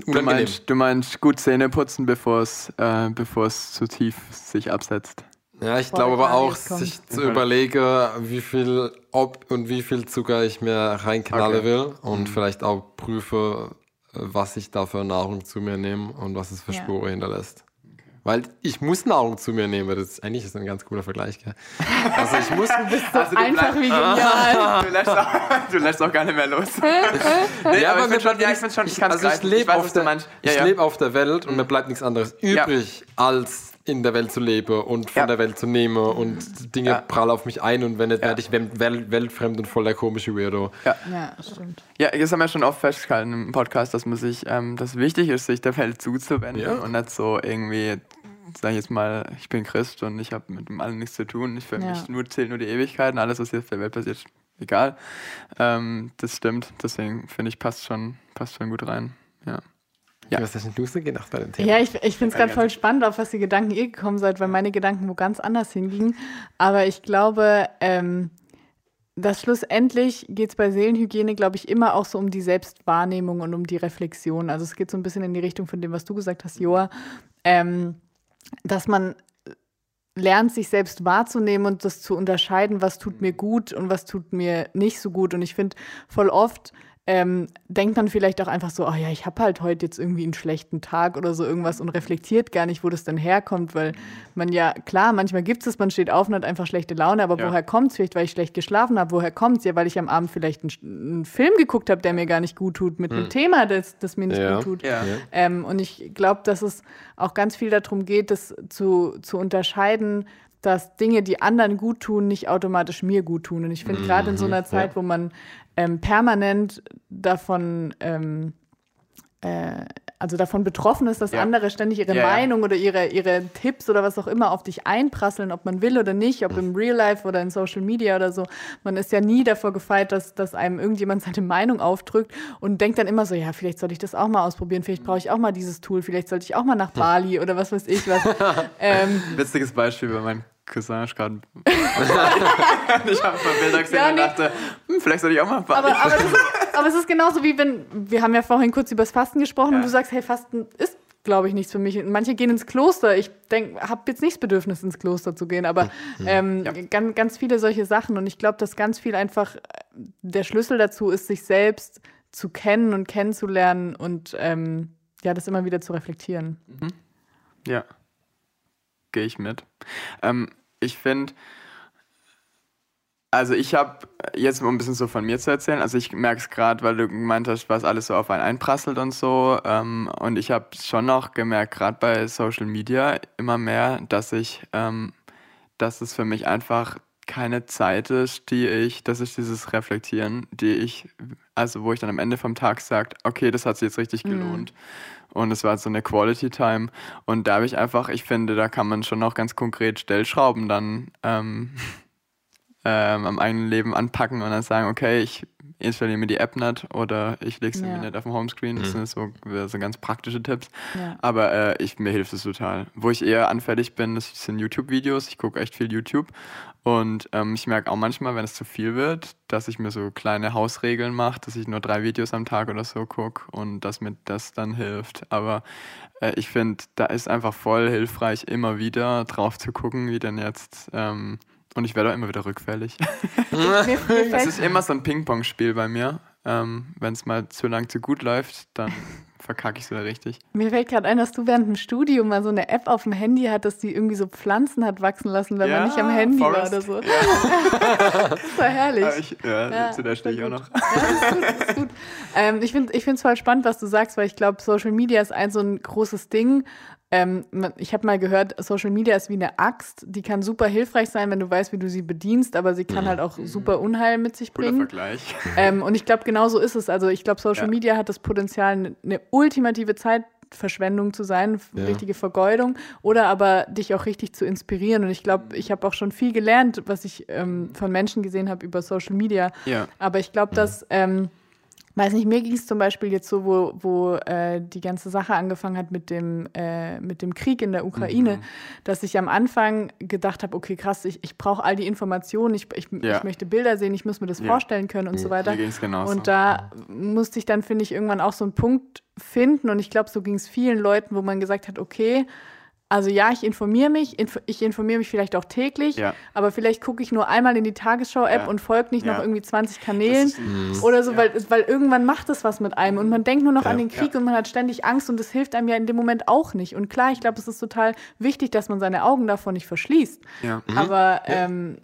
Du meinst, du meinst gut Zähne putzen, bevor es, äh, bevor es zu tief sich absetzt. Ja, ich Bevor glaube aber auch, sich zu überlegen, wie viel, ob und wie viel Zucker ich mir reinknalle Okay. will und vielleicht auch prüfe, was ich da für Nahrung zu mir nehme und was es für Ja. Spuren hinterlässt. Weil ich muss Nahrung zu mir nehmen, das ist eigentlich ist ein ganz cooler Vergleich, gell? Also ich muss, So (laughs) Also du einfach bleib- wie genial. (laughs) Du lässt, auch, du lässt auch gar nicht mehr los. (laughs) nee, Ja, aber aber ich mir schon, bleibt ja, ich ich kann's also ich lebe auf, der. Ja, ich ja. lebe auf der Welt und mir bleibt nichts anderes Ja. übrig, als in der Welt zu leben und von Ja. der Welt zu nehmen und Dinge Ja. prall auf mich ein und wenn nicht, Ja. werde ich wel- wel- weltfremd und voll der komische Weirdo. Ja, stimmt. Ja, das haben wir schon oft festgehalten im Podcast, dass man sich, ähm, dass wichtig ist, sich der Welt zuzuwenden Ja. und nicht so irgendwie, sag ich jetzt mal, ich bin Christ und ich habe mit dem allen nichts zu tun. Ich für Ja. mich nur zählt nur die Ewigkeit und alles, was jetzt auf der Welt passiert, ist egal. Ähm, das stimmt. Deswegen finde ich passt schon, passt schon gut rein. Ja. Ja. Was hast denn du so gedacht bei dem Thema? Ja, ich, ich finde es gerade voll spannend, auf was die Gedanken ihr gekommen seid, weil meine Gedanken wo ganz anders hingingen. Aber ich glaube, ähm, dass schlussendlich geht es bei Seelenhygiene, glaube ich, immer auch so um die Selbstwahrnehmung und um die Reflexion. Also es geht so ein bisschen in die Richtung von dem, was du gesagt hast, Joa, ähm, dass man lernt, sich selbst wahrzunehmen und das zu unterscheiden, was tut mir gut und was tut mir nicht so gut. Und ich finde, voll oft ähm, denkt man vielleicht auch einfach so, oh ja, ich habe halt heute jetzt irgendwie einen schlechten Tag oder so irgendwas und reflektiert gar nicht, wo das dann herkommt, weil man ja, klar, manchmal gibt es, man steht auf und hat einfach schlechte Laune, aber Ja. woher kommt es? Vielleicht, weil ich schlecht geschlafen habe. Woher kommt es? Ja, weil ich am Abend vielleicht einen, einen Film geguckt habe, der mir gar nicht gut tut, mit einem Thema, das, das mir nicht Ja. gut tut. Ja. Ähm, und ich glaube, dass es auch ganz viel darum geht, das zu, zu unterscheiden, dass Dinge, die anderen gut tun, nicht automatisch mir gut tun. Und ich finde, gerade in so einer Zeit, wo man ähm, permanent davon ähm, äh, also davon betroffen ist, dass Ja. andere ständig ihre Ja, ja. Meinung oder ihre, ihre Tipps oder was auch immer auf dich einprasseln, ob man will oder nicht, ob im Real Life oder in Social Media oder so. Man ist ja nie davor gefeit, dass, dass einem irgendjemand seine Meinung aufdrückt und denkt dann immer so, ja, vielleicht sollte ich das auch mal ausprobieren, vielleicht brauche ich auch mal dieses Tool, vielleicht sollte ich auch mal nach Bali oder was weiß ich was. (laughs) ähm, Witziges Beispiel, weil mein Cousin ist gerade. ich (laughs) (laughs) habe ein paar Bilder gesehen Ja, und nee. dachte, hm, vielleicht sollte ich auch mal Bali. aber, aber, ist, (laughs) aber es ist genauso wie wenn, wir haben ja vorhin kurz über das Fasten gesprochen und Ja. du sagst, hey, Fasten ist, glaube ich, nichts für mich. Und Manche gehen ins Kloster. Ich habe jetzt nicht das Bedürfnis, ins Kloster zu gehen, aber ähm, Ja. ganz, ganz viele solche Sachen. Und ich glaube, dass ganz viel einfach äh, der Schlüssel dazu ist, sich selbst zu kennen und kennenzulernen und ähm, ja, das immer wieder zu reflektieren. Ja, gehe ich mit. Ähm, ich finde, also ich habe jetzt um ein bisschen so von mir zu erzählen, also ich merke es gerade, weil du gemeint hast, was alles so auf einen einprasselt und so. Ähm, und ich habe schon noch gemerkt, gerade bei Social Media immer mehr, dass ich, ähm, dass es für mich einfach keine Zeit ist, die ich, das ist dieses Reflektieren, die ich, also wo ich dann am Ende vom Tag sage, okay, das hat sich jetzt richtig gelohnt. Und es war so eine Quality Time. Und da habe ich einfach, ich finde, da kann man schon auch ganz konkret Stellschrauben dann ähm, (laughs) ähm, am eigenen Leben anpacken und dann sagen, okay, ich installiere mir die App nicht oder ich lege sie Ja. mir nicht auf dem Homescreen. Das sind so, so ganz praktische Tipps. Ja. Aber äh, ich, mir hilft es total. Wo ich eher anfällig bin, das sind YouTube-Videos. Ich gucke echt viel YouTube. Und ähm, ich merke auch manchmal, wenn es zu viel wird, dass ich mir so kleine Hausregeln mache, dass ich nur drei Videos am Tag oder so gucke und dass mir das dann hilft. Aber äh, ich finde, da ist einfach voll hilfreich, immer wieder drauf zu gucken, wie denn jetzt. Ähm, und ich werde auch immer wieder rückfällig. (laughs) Es ist immer so ein Ping-Pong-Spiel bei mir. Ähm, wenn es mal zu lang zu gut läuft, dann (laughs) verkacke ich es wieder richtig. Mir fällt gerade ein, dass du während dem Studium mal so eine App auf dem Handy hattest, die irgendwie so Pflanzen hat wachsen lassen, wenn man Ja, nicht am Handy Forest. war oder so. (laughs) das war herrlich. Ich, ja, Ja, zu der stehe ich auch noch. Ja, das ist gut, das ist gut. Ähm, ich finde es voll spannend, was du sagst, weil ich glaube, Social Media ist ein so ein großes Ding. Ähm, ich habe mal gehört, Social Media ist wie eine Axt. Die kann super hilfreich sein, wenn du weißt, wie du sie bedienst, aber sie kann halt auch super Unheil mit sich Cooler bringen. Vergleich. (laughs) Ähm, und ich glaube, genau so ist es. Also ich glaube, Social Ja. Media hat das Potenzial, eine- ultimative Zeitverschwendung zu sein, Ja. richtige Vergeudung, oder aber dich auch richtig zu inspirieren. Und ich glaube, ich habe auch schon viel gelernt, was ich ähm, von Menschen gesehen habe über Social Media. Ja. Aber ich glaube, dass, ähm, weiß nicht, mir ging es zum Beispiel jetzt so, wo, wo äh, die ganze Sache angefangen hat mit dem, äh, mit dem Krieg in der Ukraine, Mhm. dass ich am Anfang gedacht habe, okay, krass, ich, ich brauche all die Informationen, ich, ich, Ja. ich möchte Bilder sehen, ich muss mir das Ja. vorstellen können und so weiter. Mir ging's genauso. Und da musste ich dann, finde ich, irgendwann auch so einen Punkt finden. Und ich glaube, so ging es vielen Leuten, wo man gesagt hat, okay, also ja, ich informiere mich, inf ich informiere mich vielleicht auch täglich, Ja. aber vielleicht gucke ich nur einmal in die Tagesschau-App Ja. und folge nicht noch Ja. irgendwie 20 Kanälen Das ist oder so, ja. weil, weil irgendwann macht es was mit einem und man denkt nur noch Ja. an den Krieg Ja. und man hat ständig Angst und das hilft einem ja in dem Moment auch nicht. Und klar, ich glaube, es ist total wichtig, dass man seine Augen davor nicht verschließt. Ja. Aber ähm,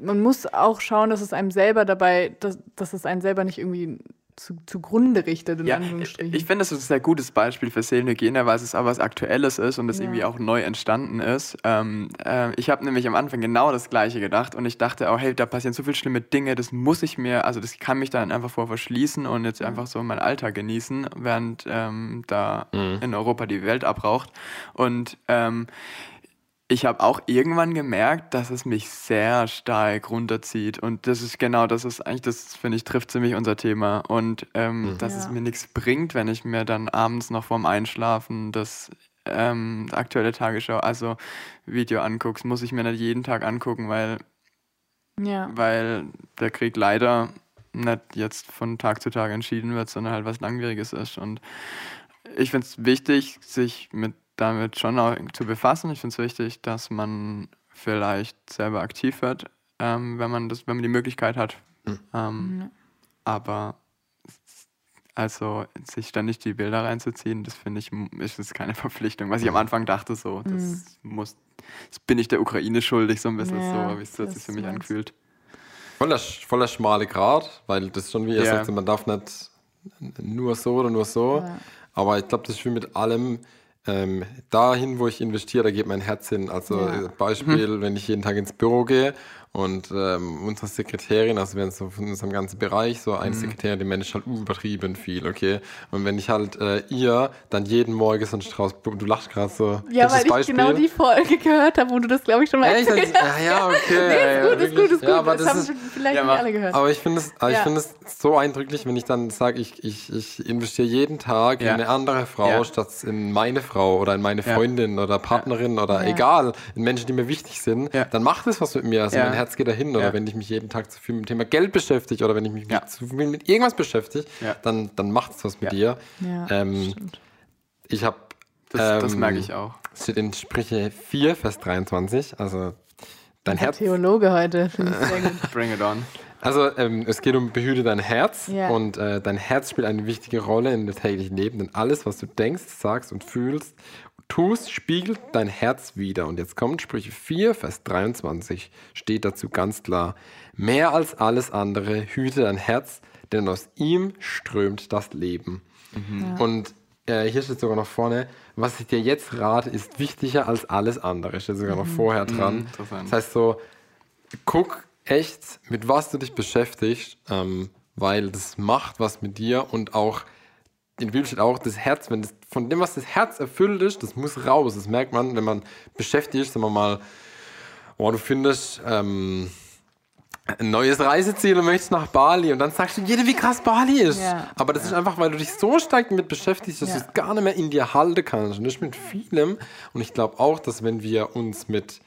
man muss auch schauen, dass es einem selber dabei, dass, dass es einen selber nicht irgendwie zu, zugrunde richtet, in Ja, Anführungsstrichen. ich finde, das ist ein sehr gutes Beispiel für Seelenhygiene, weil es auch was Aktuelles ist und es Ja. irgendwie auch neu entstanden ist. Ähm, äh, ich habe nämlich am Anfang genau das Gleiche gedacht und ich dachte auch, hey, da passieren so viele schlimme Dinge, das muss ich mir, also das kann mich dann einfach vor verschließen und jetzt einfach so meinen Alltag genießen, während ähm, da in Europa die Welt abraucht. Und ähm, ich habe auch irgendwann gemerkt, dass es mich sehr stark runterzieht. Und das ist genau, das ist eigentlich, das finde ich, trifft ziemlich unser Thema. Und ähm, dass es Ja. mir nichts bringt, wenn ich mir dann abends noch vorm Einschlafen das ähm, aktuelle Tagesschau, also Video anguckst, muss ich mir nicht jeden Tag angucken, weil, ja. weil der Krieg leider nicht jetzt von Tag zu Tag entschieden wird, sondern halt was Langwieriges ist. Und ich finde es wichtig, sich mit damit schon auch zu befassen. Ich finde es wichtig, dass man vielleicht selber aktiv wird, ähm, wenn man das, wenn man die Möglichkeit hat. Ähm, Aber also sich ständig die Bilder reinzuziehen, das finde ich, ist es keine (laughs) Verpflichtung. Was ich am Anfang dachte, so, das muss, das bin ich der Ukraine schuldig, so ein bisschen Ja, so, ich es sich für mich meinst- angefühlt. Voller, voller schmale Grad, weil das schon wie ihr Ja. sagt, man darf nicht nur so oder nur so. Ja. Aber ich glaube, das ist wie mit allem. Ähm, dahin, wo ich investiere, da geht mein Herz hin. Also Ja. Beispiel, wenn ich jeden Tag ins Büro gehe Und ähm, unsere Sekretärin, also wenn so von unserem ganzen Bereich, so eine Sekretärin, die managt halt übertrieben viel, okay? Und wenn ich halt äh, ihr dann jeden Morgen so einen Strauß, du lachst gerade so. Ja, weil ich genau die Folge gehört habe, wo du das, glaube ich, schon mal Echt? erzählt hast. Ja, ja, okay. (laughs) Nee, ist ja, gut, ist wirklich. gut, ist gut. Ja, aber das, das haben ist, vielleicht Ja, nicht alle gehört. aber ich finde es, ich Ja. so eindrücklich, wenn ich dann sage, ich, ich, ich investiere jeden Tag Ja. in eine andere Frau, Ja. statt in meine Frau oder in meine Ja. Freundin oder Partnerin oder Ja. egal, in Menschen, die mir wichtig sind, Ja. dann macht es was mit mir. Also Ja. mein Herz geht dahin. Oder Ja. wenn ich mich jeden Tag zu viel mit dem Thema Geld beschäftige oder wenn ich mich Ja. mit, zu viel mit irgendwas beschäftige, Ja. dann, dann macht es was mit Ja. dir. Ja, Ähm, ich habe Das, das Ähm, merke ich auch. steht in Sprüche 4, Vers 23. Also dein Der Herz. Theologe heute, finde ich sehr (laughs) gut. Bring it on. Also ähm, es geht um behüte dein Herz Ja. und äh, dein Herz spielt eine wichtige Rolle in dem täglichen Leben, denn alles, was du denkst, sagst und fühlst, tust, spiegelt dein Herz wider. Und jetzt kommt Sprüche 4, Vers 23, steht dazu ganz klar, mehr als alles andere hüte dein Herz, denn aus ihm strömt das Leben. Und äh, hier steht sogar noch vorne, was ich dir jetzt rate, ist wichtiger als alles andere. Steht sogar noch vorher dran. interessant. Das heißt so, guck echt, mit was du dich beschäftigst, ähm, weil das macht was mit dir und auch in der Bibel steht auch, das Herz, wenn das, von dem, was das Herz erfüllt ist, das muss raus. Das merkt man, wenn man beschäftigt ist, sagen wir mal, oh, du findest ähm, ein neues Reiseziel und möchtest nach Bali und dann sagst du jeder, wie krass Bali ist. Ja. Aber das ist einfach, weil du dich so stark damit beschäftigst, dass Ja. du es gar nicht mehr in dir halten kannst. Und das ist mit vielem. Und ich glaube auch, dass wenn wir uns mit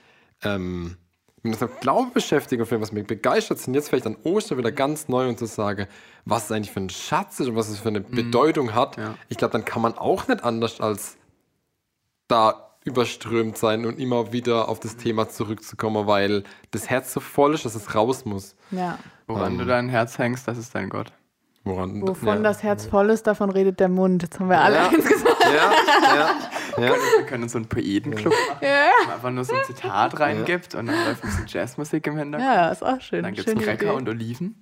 ähm, mit unserem Glauben beschäftigen, für was wir begeistert sind, jetzt vielleicht an Ostern wieder ganz neu und zu sagen, was es eigentlich für ein Schatz ist und was es für eine Bedeutung hat, Ja. ich glaube, dann kann man auch nicht anders als da überströmt sein und immer wieder auf das Thema zurückzukommen, weil das Herz so voll ist, dass es raus muss. Ja. Woran du dein Herz hängst, das ist dein Gott. Woran, Wovon ja. das Herz voll ist, davon redet der Mund. Jetzt haben wir alle Ja. eins gesagt. Ja, ja, ja. Wir können so einen Poetenclub machen, wo man einfach nur so ein Zitat reingibt und dann läuft ein bisschen Jazzmusik im Hintergrund. Ja, ist auch schön. Dann gibt es Cracker und Oliven.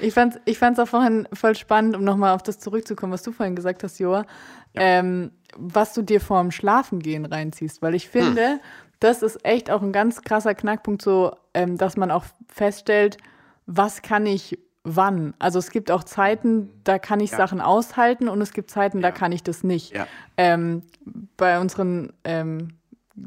Ich fand's, ich fand's auch vorhin voll spannend, um nochmal auf das zurückzukommen, was du vorhin gesagt hast, Joa, ähm, was du dir vorm Schlafengehen reinziehst. Weil ich finde, das ist echt auch ein ganz krasser Knackpunkt, so, ähm, dass man auch feststellt, was kann ich wann. Also es gibt auch Zeiten, da kann ich Ja. Sachen aushalten und es gibt Zeiten, da Ja. kann ich das nicht. Ja. Ähm, bei unseren ähm,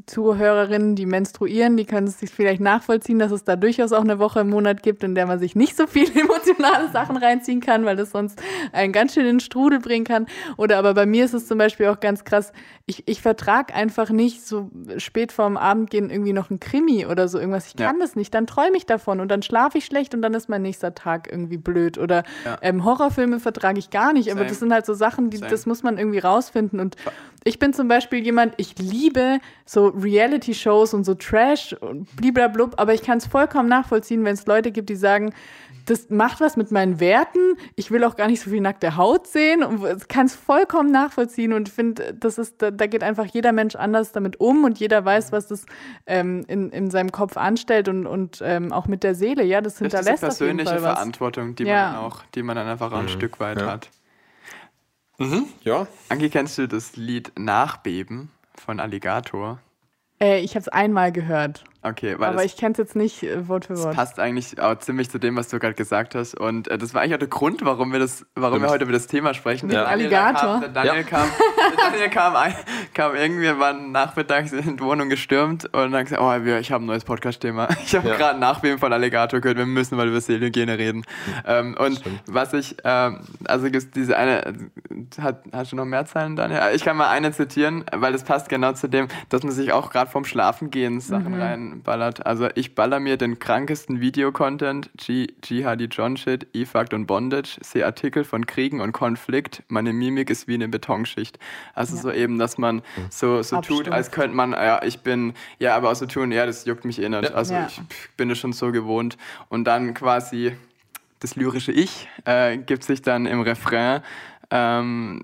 Zuhörerinnen, die menstruieren, die können es sich vielleicht nachvollziehen, dass es da durchaus auch eine Woche im Monat gibt, in der man sich nicht so viel (laughs) emotionale Sachen reinziehen kann, weil das sonst einen ganz schön in den Strudel bringen kann. Oder aber bei mir ist es zum Beispiel auch ganz krass, ich, ich vertrage einfach nicht so spät vorm Abendgehen irgendwie noch ein Krimi oder so irgendwas. Ich Ja. kann das nicht. Dann träume ich davon und dann schlafe ich schlecht und dann ist mein nächster Tag irgendwie blöd. Oder Ja. ähm, Horrorfilme vertrage ich gar nicht. Aber Same. das sind halt so Sachen, die, Same. das muss man irgendwie rausfinden. Und ich bin zum Beispiel jemand, ich liebe so Reality-Shows und so Trash und bliblablub, aber ich kann es vollkommen nachvollziehen, wenn es Leute gibt, die sagen, das macht was mit meinen Werten. Ich will auch gar nicht so viel nackte Haut sehen und ich kann es vollkommen nachvollziehen und finde, das ist, da, da geht einfach jeder Mensch anders damit um und jeder weiß, was das ähm, in, in seinem Kopf anstellt und, und ähm, auch mit der Seele. Ja, das Das ist hinterlässt jeden persönliche. Verantwortung, die, Ja. man auch, die man dann einfach auch ein Stück weit Ja. hat. Mhm, ja. Anki, kennst du das Lied Nachbeben von Alligator? Äh, ich habe es einmal gehört, Okay, weil aber das, ich kenne es jetzt nicht äh, Wort für das Wort. passt eigentlich auch ziemlich zu dem, was du gerade gesagt hast. Und äh, das war eigentlich auch der Grund, warum wir, das, warum wir heute über das Thema sprechen. Ja. Der Daniel, der Alligator? Kam, der Daniel, Ja. kam, der Daniel kam, ein, kam irgendwie, war nachmittags in die Wohnung gestürmt und dann gesagt, oh, wir, ich habe ein neues Podcast-Thema. Ich habe Ja. gerade ein Nachbeben von Alligator gehört, wir müssen mal über Seelenhygiene reden. Ähm, und Stimmt. was ich, ähm, also diese eine, hat, hast du noch mehr Zeilen, Daniel? Ich kann mal eine zitieren, weil das passt genau zu dem, dass man sich auch gerade vorm Schlafengehen Sachen reinballert. Also ich baller mir den krankesten Videocontent, G Jihadi John Shit, E-Fact und Bondage, sehe Artikel von Kriegen und Konflikt, meine Mimik ist wie eine Betonschicht. Also Ja. so eben, dass man so, so tut, als könnte man, ja, ich bin, ja, aber auch so tun, ja, das juckt mich eh nicht. Also Ja. ich bin es schon so gewohnt. Und dann quasi das lyrische Ich äh, gibt sich dann im Refrain, ähm,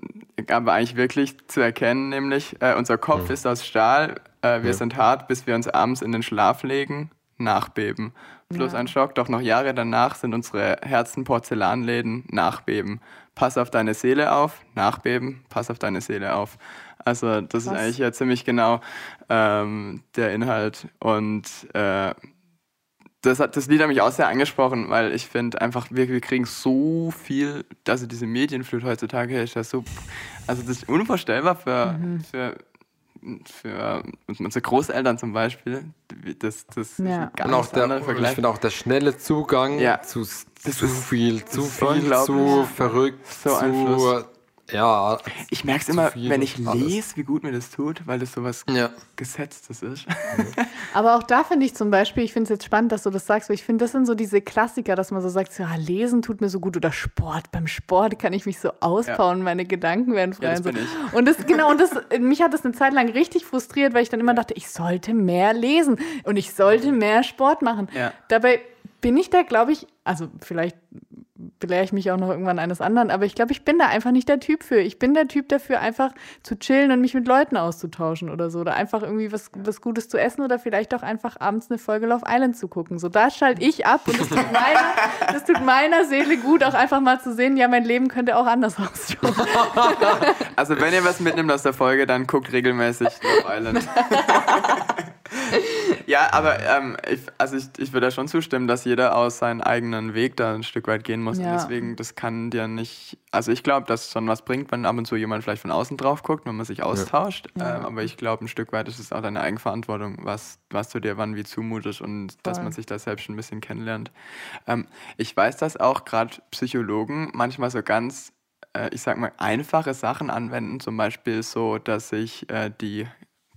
aber eigentlich wirklich zu erkennen, nämlich äh, unser Kopf ist aus Stahl, äh, wir Ja. sind hart, bis wir uns abends in den Schlaf legen, nachbeben. Plus Ja. ein Schock, doch noch Jahre danach sind unsere Herzen Porzellanläden, nachbeben. Pass auf deine Seele auf, nachbeben, pass auf deine Seele auf. Also das ist Krass. eigentlich ja ziemlich genau ähm, der Inhalt und äh, das, hat, das Lied hat mich auch sehr angesprochen, weil ich finde einfach, wir, wir kriegen so viel, also diese Medienflut heutzutage ist ja so, also das ist unvorstellbar für, Mhm. für, für unsere Großeltern zum Beispiel. Das, das Ja. ist ganz der, anderer ich Vergleich. finde auch der schnelle Zugang Ja. zu zu viel, zu viel, zu verrückt, So zu Einfluss. Ja. Ich merke es immer, wenn ich lese, wie gut mir das tut, weil das sowas Ja. Gesetztes ist. (laughs) Aber auch da finde ich zum Beispiel, ich finde es jetzt spannend, dass du das sagst, weil ich finde, das sind so diese Klassiker, dass man so sagt, so, ja, lesen tut mir so gut oder Sport. Beim Sport kann ich mich so ausbauen, meine Gedanken werden frei. Ja, das und so. bin ich. Und das, genau, und das, mich hat das eine Zeit lang richtig frustriert, weil ich dann immer dachte, ich sollte mehr lesen und ich sollte mehr Sport machen. Ja. Dabei bin ich da, glaube ich, also vielleicht belehre ich mich auch noch irgendwann eines anderen, aber ich glaube, ich bin da einfach nicht der Typ für. Ich bin der Typ dafür, einfach zu chillen und mich mit Leuten auszutauschen oder so. Oder einfach irgendwie was, was Gutes zu essen oder vielleicht auch einfach abends eine Folge Love Island zu gucken. So, da schalte ich ab und das tut, meiner, (laughs) das tut meiner Seele gut, auch einfach mal zu sehen, ja, mein Leben könnte auch anders (laughs) ausschauen. Also wenn ihr was mitnimmt aus der Folge, dann guckt regelmäßig Love Island. (laughs) (laughs) ja, aber ähm, ich, also ich, ich würde da schon zustimmen, dass jeder aus seinen eigenen Weg da ein Stück weit gehen muss. Ja. Und deswegen, das kann dir nicht. Also ich glaube, dass es schon was bringt, wenn ab und zu jemand vielleicht von außen drauf guckt, wenn man sich austauscht. Ja. Ähm, aber ich glaube, ein Stück weit ist es auch deine Eigenverantwortung, was, was du dir wann wie zumutest und dass Voll. man sich da selbst ein bisschen kennenlernt. Ähm, ich weiß, dass auch gerade Psychologen manchmal so ganz äh, ich sag mal, einfache Sachen anwenden, zum Beispiel so, dass ich äh, die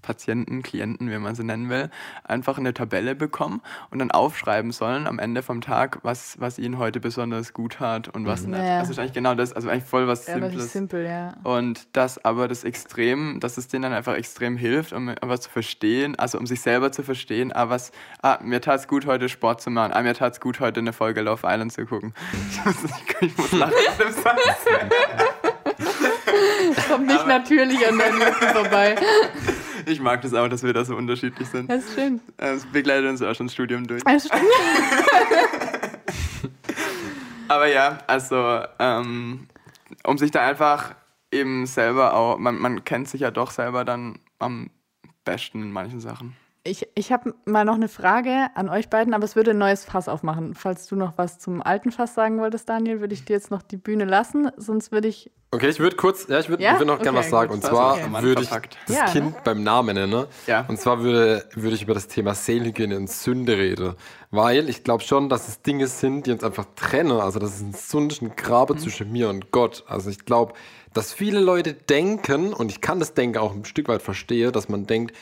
Patienten, Klienten, wie man sie nennen will, einfach eine Tabelle bekommen und dann aufschreiben sollen am Ende vom Tag, was, was ihnen heute besonders gut hat und was nicht. Ja. Also ist eigentlich genau das, also eigentlich voll was Ja, Simples. simpel, ja. Und das aber das Extrem, dass es denen dann einfach extrem hilft, um was zu verstehen, also um sich selber zu verstehen, ah, was, ah, mir tat es gut, heute Sport zu machen, ah, mir tat es gut, heute eine Folge Love Island zu gucken. (laughs) Ich muss, lachen (laughs) Satz. Kommt nicht natürlich an deinen Lippen vorbei. (laughs) Ich mag das auch, dass wir da so unterschiedlich sind. Das ist schön. Es begleitet uns auch schon das Studium durch. Das stimmt. (laughs) Aber ja, also, ähm, um sich da einfach eben selber auch, man, man kennt sich ja doch selber dann am besten in manchen Sachen. Ich, ich habe mal noch eine Frage an euch beiden, aber es würde ein neues Fass aufmachen. Falls du noch was zum alten Fass sagen wolltest, Daniel, würde ich dir jetzt noch die Bühne lassen. Sonst würde ich. Okay, ich würde kurz, ja, ich würde Ja? würd noch gerne Okay, was sagen. gut. Und zwar okay. würde ich das Ja, ne? Kind beim Namen nennen. Ja. Und zwar würde, würde ich über das Thema Seelenhygiene und Sünde reden. Weil ich glaube schon, dass es Dinge sind, die uns einfach trennen. Also, das ist ein sündlichen Grabe Mhm. zwischen mir und Gott. Also, ich glaube, dass viele Leute denken, und ich kann das Denken auch ein Stück weit verstehen, dass man denkt,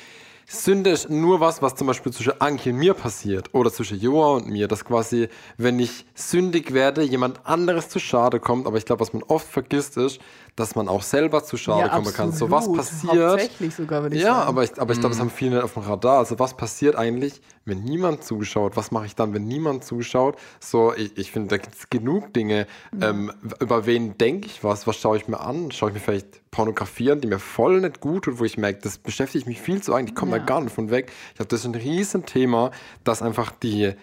Sünde ist nur was, was zum Beispiel zwischen Anki und mir passiert oder zwischen Joa und mir, dass quasi, wenn ich sündig werde, jemand anderes zu Schade kommt. Aber ich glaube, was man oft vergisst ist, dass man auch selber zu Schade kommen kann. So was absolut. passiert. Hauptsächlich sogar, würde ich Ja, sagen. aber ich, aber ich glaube, das haben viele nicht auf dem Radar. Also was passiert eigentlich, wenn niemand zuschaut? Was mache ich dann, wenn niemand zuschaut? So, ich, ich finde, da gibt es genug Dinge. Ähm, über wen denke ich was? Was schaue ich mir an? Schaue ich mir vielleicht Pornografie an, die mir voll nicht gut tut, wo ich merke, das beschäftigt mich viel zu eigentlich, ich komme Ja. da gar nicht von weg. Ich glaube, das ist ein Riesenthema, dass einfach die,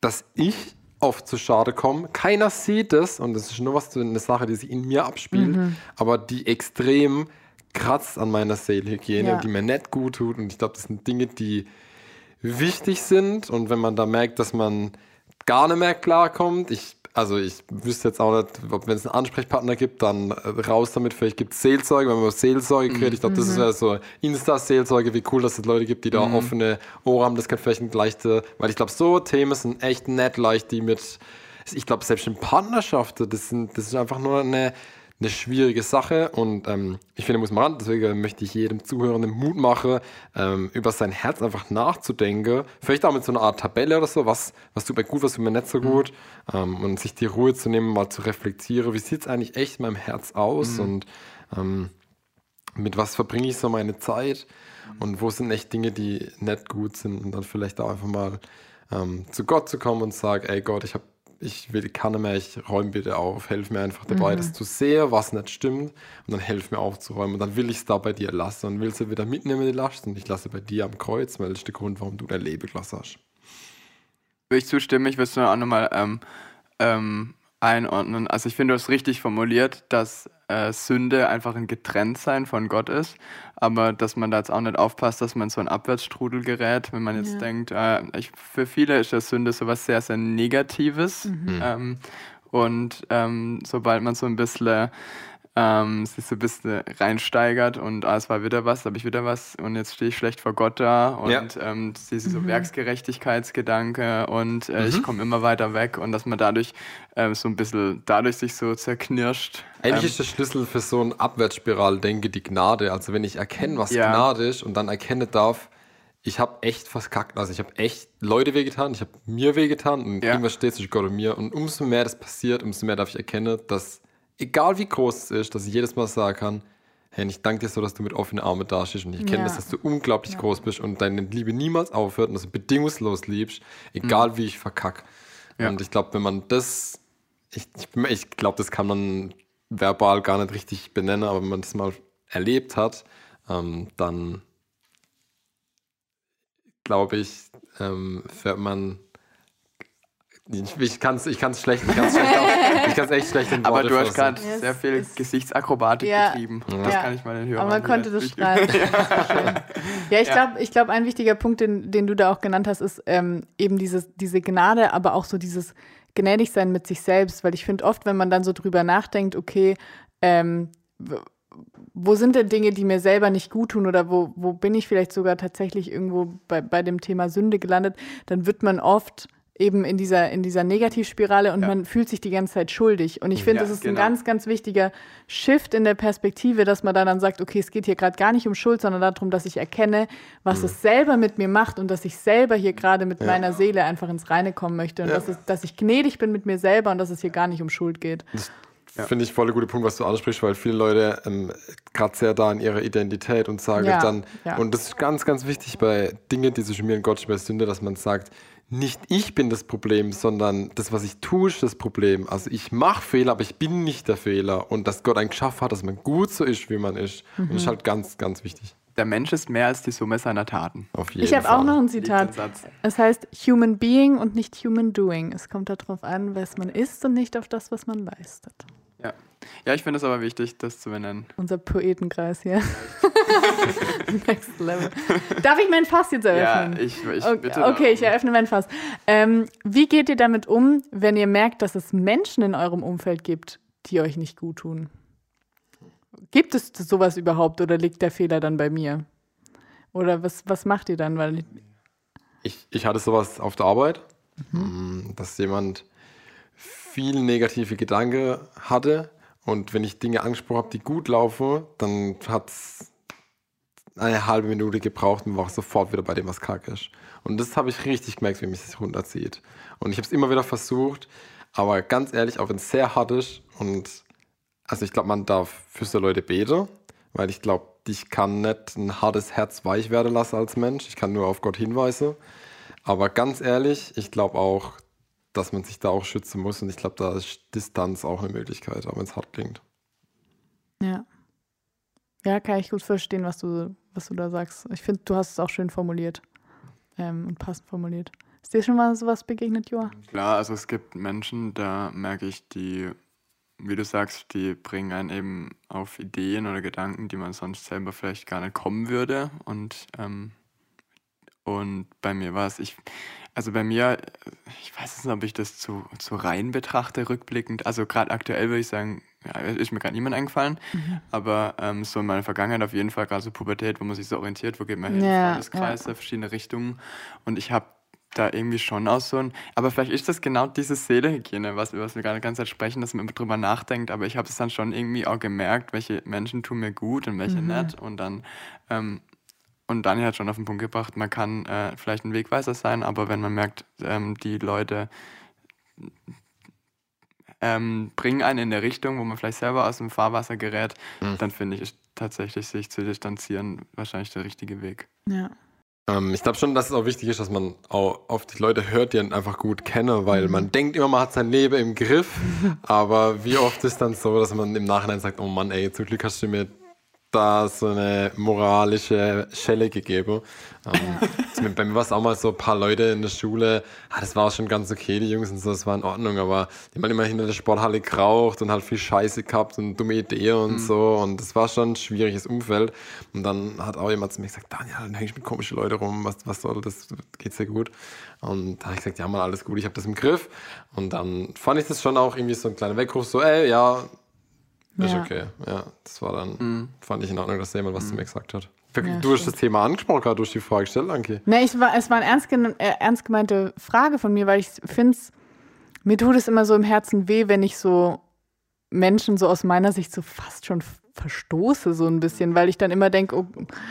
dass ich oft zu Schade komme. Keiner sieht es und das ist nur was eine Sache, die sich in mir abspielt, aber die extrem kratzt an meiner Seelenhygiene Ja. die mir nicht gut tut. Und ich glaube, das sind Dinge, die wichtig sind. Und wenn man da merkt, dass man gar nicht mehr klarkommt, ich, also ich wüsste jetzt auch nicht, ob wenn es einen Ansprechpartner gibt, dann äh, raus damit. Vielleicht gibt es Seelsorge, wenn man Seelsorge kriegt. Ich glaube, das ist ja so Insta-Seelsorge, wie cool, dass es Leute gibt, die da offene Ohren haben. Das kann vielleicht ein leichte, weil ich glaube, so Themen sind echt nett leicht, die mit, ich glaube, selbst in Partnerschaften, das, sind, das ist einfach nur eine, eine schwierige Sache und ähm, ich finde, muss man ran. Deswegen möchte ich jedem Zuhörenden Mut machen, ähm, über sein Herz einfach nachzudenken. Vielleicht auch mit so einer Art Tabelle oder so, was, was tut mir gut, was tut mir nicht so gut. Ähm, und sich die Ruhe zu nehmen, mal zu reflektieren, wie sieht es eigentlich echt in meinem Herz aus und ähm, mit was verbringe ich so meine Zeit und wo sind echt Dinge, die nicht gut sind und dann vielleicht auch einfach mal ähm, zu Gott zu kommen und sagen, ey Gott, ich habe ich will, kann nicht mehr, ich räume bitte auf, helf mir einfach dabei, das zu sehen, was nicht stimmt und dann helf mir aufzuräumen und dann will ich es da bei dir lassen und will sie wieder mitnehmen, die Last und ich lasse bei dir am Kreuz, weil das ist der Grund, warum du dein Leben gelassen hast. Würde ich zustimmen, ich würde es nur auch nochmal ähm, ähm, einordnen. Also ich finde, du hast richtig formuliert, dass äh, Sünde einfach ein Getrenntsein von Gott ist, aber dass man da jetzt auch nicht aufpasst, dass man so ein Abwärtsstrudel gerät, wenn man jetzt Ja. denkt, äh, ich, für viele ist das Sünde sowas sehr, sehr Negatives. Mhm. Ähm, und ähm, sobald man so ein bisschen ähm, sich so ein bisschen reinsteigert und ah, es war wieder was, habe ich wieder was und jetzt stehe ich schlecht vor Gott da und Ja. ähm, diese so Mhm. Werksgerechtigkeitsgedanke und äh, Mhm. ich komme immer weiter weg und dass man dadurch ähm, so ein bisschen dadurch sich so zerknirscht. Eigentlich Ähm, ist der Schlüssel für so ein Abwärtsspiral, denke die Gnade. Also wenn ich erkenne, was Ja. Gnade ist und dann erkenne darf, ich habe echt verkackt. Also ich habe echt Leute wehgetan, ich habe mir wehgetan und Ja. irgendwas steht zwischen Gott und mir. Und umso mehr das passiert, umso mehr darf ich erkennen, dass, egal wie groß es ist, dass ich jedes Mal sagen kann, hey, ich danke dir so, dass du mit offenen Armen dastehst und ich erkenne, Ja. dass du unglaublich Ja. groß bist und deine Liebe niemals aufhört und dass du bedingungslos liebst, egal wie ich verkack. Mhm. Ja. Und ich glaube, wenn man das, ich, ich, ich glaube, das kann man verbal gar nicht richtig benennen, aber wenn man das mal erlebt hat, ähm, dann glaube ich, ähm, fährt man. Ich, ich kann es ich kann's schlecht, ich kann es schlecht auf- ich kann's echt schlecht in aber Worte du hast gerade Ja, sehr viel Gesichtsakrobatik Ja. betrieben. Ja. Das Ja. kann ich mal den Hörern Aber man konnte das nicht- strahlen. Schön. Ja, ich Ja. glaube, ich glaub, ein wichtiger Punkt, den, den du da auch genannt hast, ist ähm, eben dieses, diese Gnade, aber auch so dieses gnädig sein mit sich selbst, weil ich finde oft, wenn man dann so drüber nachdenkt, okay, ähm, wo sind denn Dinge, die mir selber nicht gut tun oder wo, wo bin ich vielleicht sogar tatsächlich irgendwo bei, bei dem Thema Sünde gelandet, dann wird man oft eben in dieser, in dieser Negativspirale und Ja. man fühlt sich die ganze Zeit schuldig. Und ich finde, Ja, das ist genau. ein ganz, ganz wichtiger Shift in der Perspektive, dass man da dann sagt, okay, es geht hier gerade gar nicht um Schuld, sondern darum, dass ich erkenne, was es selber mit mir macht und dass ich selber hier gerade mit Ja. meiner Seele einfach ins Reine kommen möchte und dass, es, dass ich gnädig bin mit mir selber und dass es hier gar nicht um Schuld geht. Ja. Finde ich voll der gute Punkt, was du ansprichst, weil viele Leute ähm, gerade sehr da in ihrer Identität und sagen Ja, dann, ja. und das ist ganz, ganz wichtig bei Dingen, die zwischen mir und Gott bei Sünde, dass man sagt, nicht ich bin das Problem, sondern das, was ich tue, ist das Problem. Also ich mache Fehler, aber ich bin nicht der Fehler. Und dass Gott einen geschafft hat, dass man gut so ist, wie man ist. Und Mhm. das ist halt ganz, ganz wichtig. Der Mensch ist mehr als die Summe seiner Taten. Auf jeden Ich habe auch noch ein Zitat. Es heißt Human Being und nicht Human Doing. Es kommt darauf an, was man ist und nicht auf das, was man leistet. Ja, ja ich finde es aber wichtig, das zu benennen. Unser Poetenkreis hier. (laughs) Next Level. Darf ich mein Fass jetzt Ja, eröffnen? ich, ich okay, bitte. okay, ich darum. eröffne mein Fass. Ähm, wie geht ihr damit um, wenn ihr merkt, dass es Menschen in eurem Umfeld gibt, die euch nicht gut tun? Gibt es sowas überhaupt oder liegt der Fehler dann bei mir? Oder was, was macht ihr dann? Weil Ich, ich hatte sowas auf der Arbeit, mm, dass jemand viel negative Gedanken hatte und wenn ich Dinge angesprochen habe, die gut laufen, dann hat es eine halbe Minute gebraucht und war sofort wieder bei dem, was kacke ist. Und das habe ich richtig gemerkt, wie mich das runterzieht. Und ich habe es immer wieder versucht, aber ganz ehrlich, auch wenn es sehr hart ist und also ich glaube, man darf für so Leute beten, weil ich glaube, ich kann nicht ein hartes Herz weich werden lassen als Mensch. Ich kann nur auf Gott hinweisen. Aber ganz ehrlich, ich glaube auch, dass man sich da auch schützen muss. Und ich glaube, da ist Distanz auch eine Möglichkeit, auch wenn es hart klingt. Ja. Ja, kann ich gut verstehen, was du, was du da sagst. Ich finde, du hast es auch schön formuliert ähm, und passend formuliert. Ist dir schon mal sowas begegnet, Joa? Klar, also es gibt Menschen, da merke ich, die, wie du sagst, die bringen einen eben auf Ideen oder Gedanken, die man sonst selber vielleicht gar nicht kommen würde. Und, ähm, und bei mir war es, ich, also bei mir, ich weiß nicht, ob ich das zu, zu rein betrachte, rückblickend. Also gerade aktuell würde ich sagen, ja, ist mir gerade niemand eingefallen, aber ähm, so in meiner Vergangenheit auf jeden Fall, gerade so Pubertät, wo man sich so orientiert, wo geht man hin, Ja, Freundeskreise, verschiedene Richtungen. Und ich habe da irgendwie schon aus so ein, aber vielleicht ist das genau diese Seelehygiene, was, was wir gerade die ganze Zeit sprechen, dass man immer drüber nachdenkt, aber ich habe es dann schon irgendwie auch gemerkt, welche Menschen tun mir gut und welche nicht. Und dann ähm, und Daniel hat schon auf den Punkt gebracht, man kann äh, vielleicht ein Wegweiser sein, aber wenn man merkt, ähm, die Leute ähm, bringen einen in eine Richtung, wo man vielleicht selber aus dem Fahrwasser gerät, Mhm. dann finde ich ist tatsächlich, sich zu distanzieren, wahrscheinlich der richtige Weg. Ja. Ähm, ich glaube schon, dass es auch wichtig ist, dass man auch auf die Leute hört, die einen einfach gut kennen, weil man denkt immer, man hat sein Leben im Griff. (laughs) aber wie oft ist dann so, dass man im Nachhinein sagt, oh Mann, ey, zum Glück hast du mir da so eine moralische Schelle gegeben. Ähm, bei mir war es auch mal so ein paar Leute in der Schule, ah, das war schon ganz okay, die Jungs und so, das war in Ordnung, aber die haben halt immer hinter der Sporthalle geraucht und halt viel Scheiße gehabt und dumme Ideen und mhm. so und das war schon ein schwieriges Umfeld. Und dann hat auch jemand zu mir gesagt, Daniel, dann hängst du mit komischen Leuten rum, was, was soll das, geht sehr gut. Und da habe ich gesagt, ja mal, alles gut, ich habe das im Griff. Und dann fand ich das schon auch irgendwie so ein kleiner Weckruf, so, ey, ja, ist ja. okay. Ja, das war dann, mhm. fand ich in Ordnung, dass jemand was mhm. zu mir gesagt hat. Ja, du hast das Thema angesprochen, gerade durch die Frage gestellt, Anki. Nee, ich war, es war eine ernst, äh, ernst gemeinte Frage von mir, weil ich finde mir tut es immer so im Herzen weh, wenn ich so Menschen so aus meiner Sicht so fast schon verstoße so ein bisschen, weil ich dann immer denke, oh,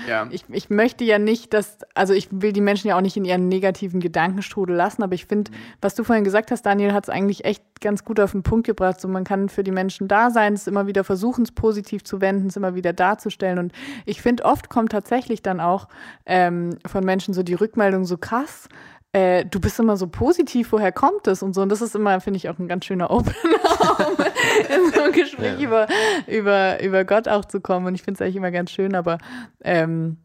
ja. ich, ich möchte ja nicht, dass, also ich will die Menschen ja auch nicht in ihren negativen Gedankenstrudel lassen, aber ich finde, was du vorhin gesagt hast, Daniel, hat es eigentlich echt ganz gut auf den Punkt gebracht. So, man kann für die Menschen da sein, es immer wieder versuchen, es positiv zu wenden, es immer wieder darzustellen. Und ich finde, oft kommt tatsächlich dann auch ähm, von Menschen so die Rückmeldung so krass, äh, du bist immer so positiv, woher kommt das und so. Und das ist immer, finde ich, auch ein ganz schöner Opener, (laughs) um in so ein Gespräch ja. über, über, über Gott auch zu kommen. Und ich finde es eigentlich immer ganz schön, aber ähm,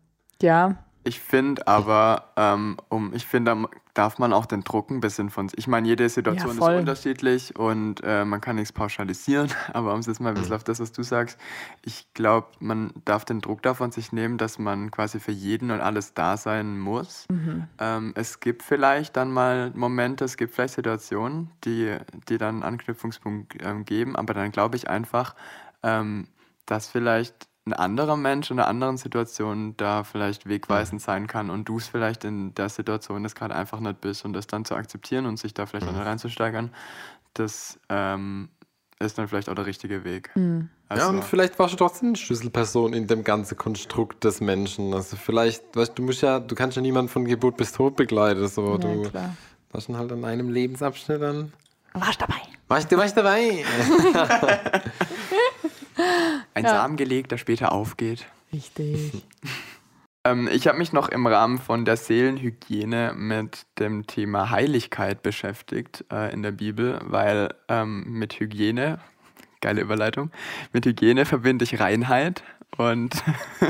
ja. Ich finde aber, ähm, um, ich finde, da darf man auch den Druck ein bisschen von sich. Ich meine, jede Situation ja, ist unterschiedlich und äh, man kann nichts pauschalisieren, (laughs) aber um es jetzt mal ein bisschen auf das, was du sagst, ich glaube, man darf den Druck davon sich nehmen, dass man quasi für jeden und alles da sein muss. Mhm. Ähm, es gibt vielleicht dann mal Momente, es gibt vielleicht Situationen, die, die dann einen Anknüpfungspunkt ähm, geben, aber dann glaube ich einfach, ähm, dass vielleicht ein anderer Mensch in einer anderen Situation da vielleicht wegweisend sein kann und du es vielleicht in der Situation das gerade einfach nicht bist und das dann zu akzeptieren und sich da vielleicht mhm. auch reinzusteigern, das ähm, ist dann vielleicht auch der richtige Weg. Mhm. Also, ja, und vielleicht warst du trotzdem eine Schlüsselperson in dem ganzen Konstrukt des Menschen. Also vielleicht, weißt du, musst ja, du kannst ja niemanden von Geburt bis Tod begleiten. So. Ja, du klar. warst dann halt an einem Lebensabschnitt dann. Warst dabei. Warst du warst dabei? (laughs) (laughs) Ein ja. Samen gelegt, der später aufgeht. Richtig. (laughs) ähm, ich habe mich noch im Rahmen von der Seelenhygiene mit dem Thema Heiligkeit beschäftigt äh, in der Bibel, weil ähm, mit Hygiene, geile Überleitung, mit Hygiene verbinde ich Reinheit und,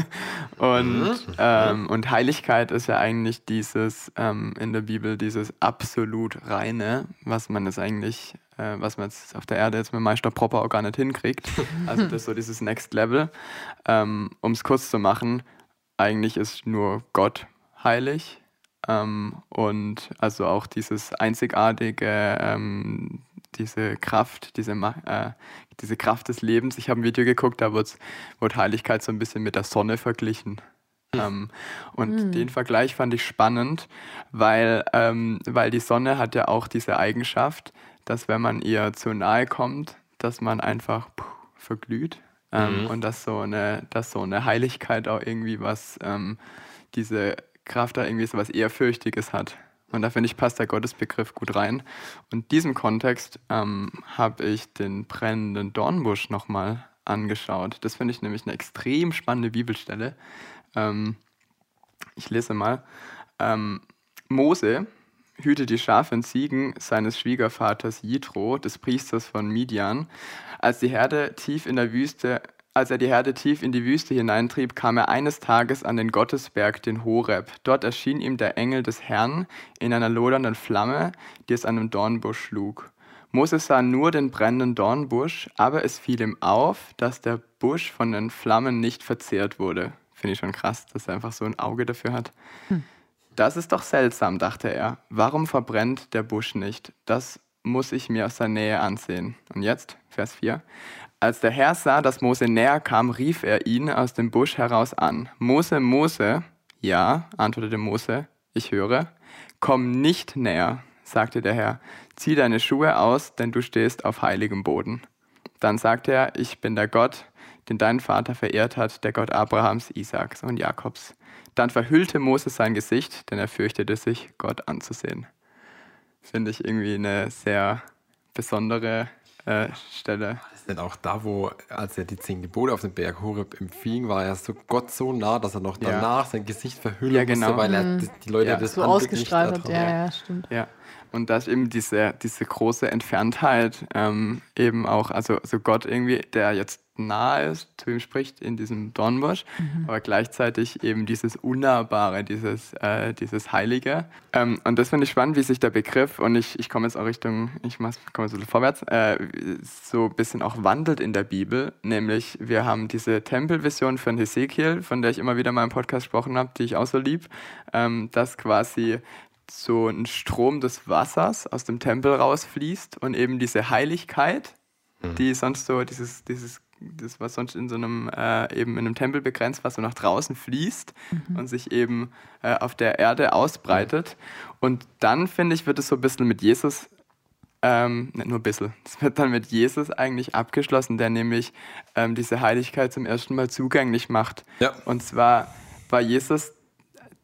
(laughs) und, mhm. ähm, und Heiligkeit ist ja eigentlich dieses ähm, in der Bibel, dieses absolut Reine, was man es eigentlich äh, was man jetzt auf der Erde jetzt mit Meister Proper auch gar nicht hinkriegt. (laughs) Also das ist so dieses Next Level. Ähm, um es kurz zu machen, eigentlich ist nur Gott heilig. Ähm, und also auch dieses einzigartige, ähm, diese Kraft, diese, äh, diese Kraft des Lebens. Ich habe ein Video geguckt, da wird Heiligkeit so ein bisschen mit der Sonne verglichen. Hm. Ähm, und mhm. den Vergleich fand ich spannend, weil, ähm, weil die Sonne hat ja auch diese Eigenschaft, dass wenn man ihr zu nahe kommt, dass man einfach puh, verglüht. Ähm, mhm. Und dass so, eine, dass so eine Heiligkeit auch irgendwie was, ähm, diese Kraft da irgendwie so was Ehrfürchtiges hat. Und da finde ich, passt der Gottesbegriff gut rein. Und in diesem Kontext ähm, habe ich den brennenden Dornbusch nochmal angeschaut. Das finde ich nämlich eine extrem spannende Bibelstelle. Ähm, ich lese mal. Ähm, Mose hüte die Schafe und Ziegen seines Schwiegervaters Jitro, des Priesters von Midian. Als die Herde tief in der Wüste als er die Herde tief in die Wüste hineintrieb, kam er eines Tages an den Gottesberg, den Horeb. Dort erschien ihm der Engel des Herrn in einer lodernden Flamme, die es an einem Dornbusch schlug. Moses sah nur den brennenden Dornbusch, aber es fiel ihm auf, dass der Busch von den Flammen nicht verzehrt wurde. Finde ich schon krass, dass er einfach so ein Auge dafür hat. Hm. Das ist doch seltsam, dachte er. Warum verbrennt der Busch nicht? Das muss ich mir aus der Nähe ansehen. Und jetzt, Vers 4. Als der Herr sah, dass Mose näher kam, rief er ihn aus dem Busch heraus an. Mose, Mose. Ja, antwortete Mose, ich höre. Komm nicht näher, sagte der Herr. Zieh deine Schuhe aus, denn du stehst auf heiligem Boden. Dann sagte er, ich bin der Gott, den dein Vater verehrt hat, der Gott Abrahams, Isaaks und Jakobs. Dann verhüllte Moses sein Gesicht, denn er fürchtete sich, Gott anzusehen. Finde ich irgendwie eine sehr besondere äh, Stelle. ist denn auch da, wo, als er die zehn Gebote auf dem Berg Horeb empfing, war er so Gott so nah, dass er noch danach ja. sein Gesicht verhüllen ja, genau. musste, weil er mhm. die Leute ja. das so ausgestrahlt hat. Ja, ja, stimmt. Ja. Und dass eben diese, diese große Entferntheit ähm, eben auch, also, also Gott irgendwie, der jetzt nahe ist, zu ihm spricht in diesem Dornbusch, mhm. aber gleichzeitig eben dieses Unnahbare, dieses, äh, dieses Heilige. Ähm, und das finde ich spannend, wie sich der Begriff, und ich, ich komme jetzt auch Richtung, ich komme jetzt ein bisschen vorwärts, äh, so ein bisschen auch wandelt in der Bibel. Nämlich, wir haben diese Tempelvision von Hesekiel, von der ich immer wieder mal im Podcast gesprochen habe, die ich auch so lieb, ähm, dass quasi so ein Strom des Wassers aus dem Tempel rausfließt und eben diese Heiligkeit, mhm. die sonst so, dieses, dieses das was sonst in so einem äh, eben in einem Tempel begrenzt, was so nach draußen fließt mhm. und sich eben äh, auf der Erde ausbreitet. Und dann finde ich, wird es so ein bisschen mit Jesus, ähm, nicht nur ein bisschen, es wird dann mit Jesus eigentlich abgeschlossen, der nämlich ähm, diese Heiligkeit zum ersten Mal zugänglich macht. Ja. Und zwar war Jesus,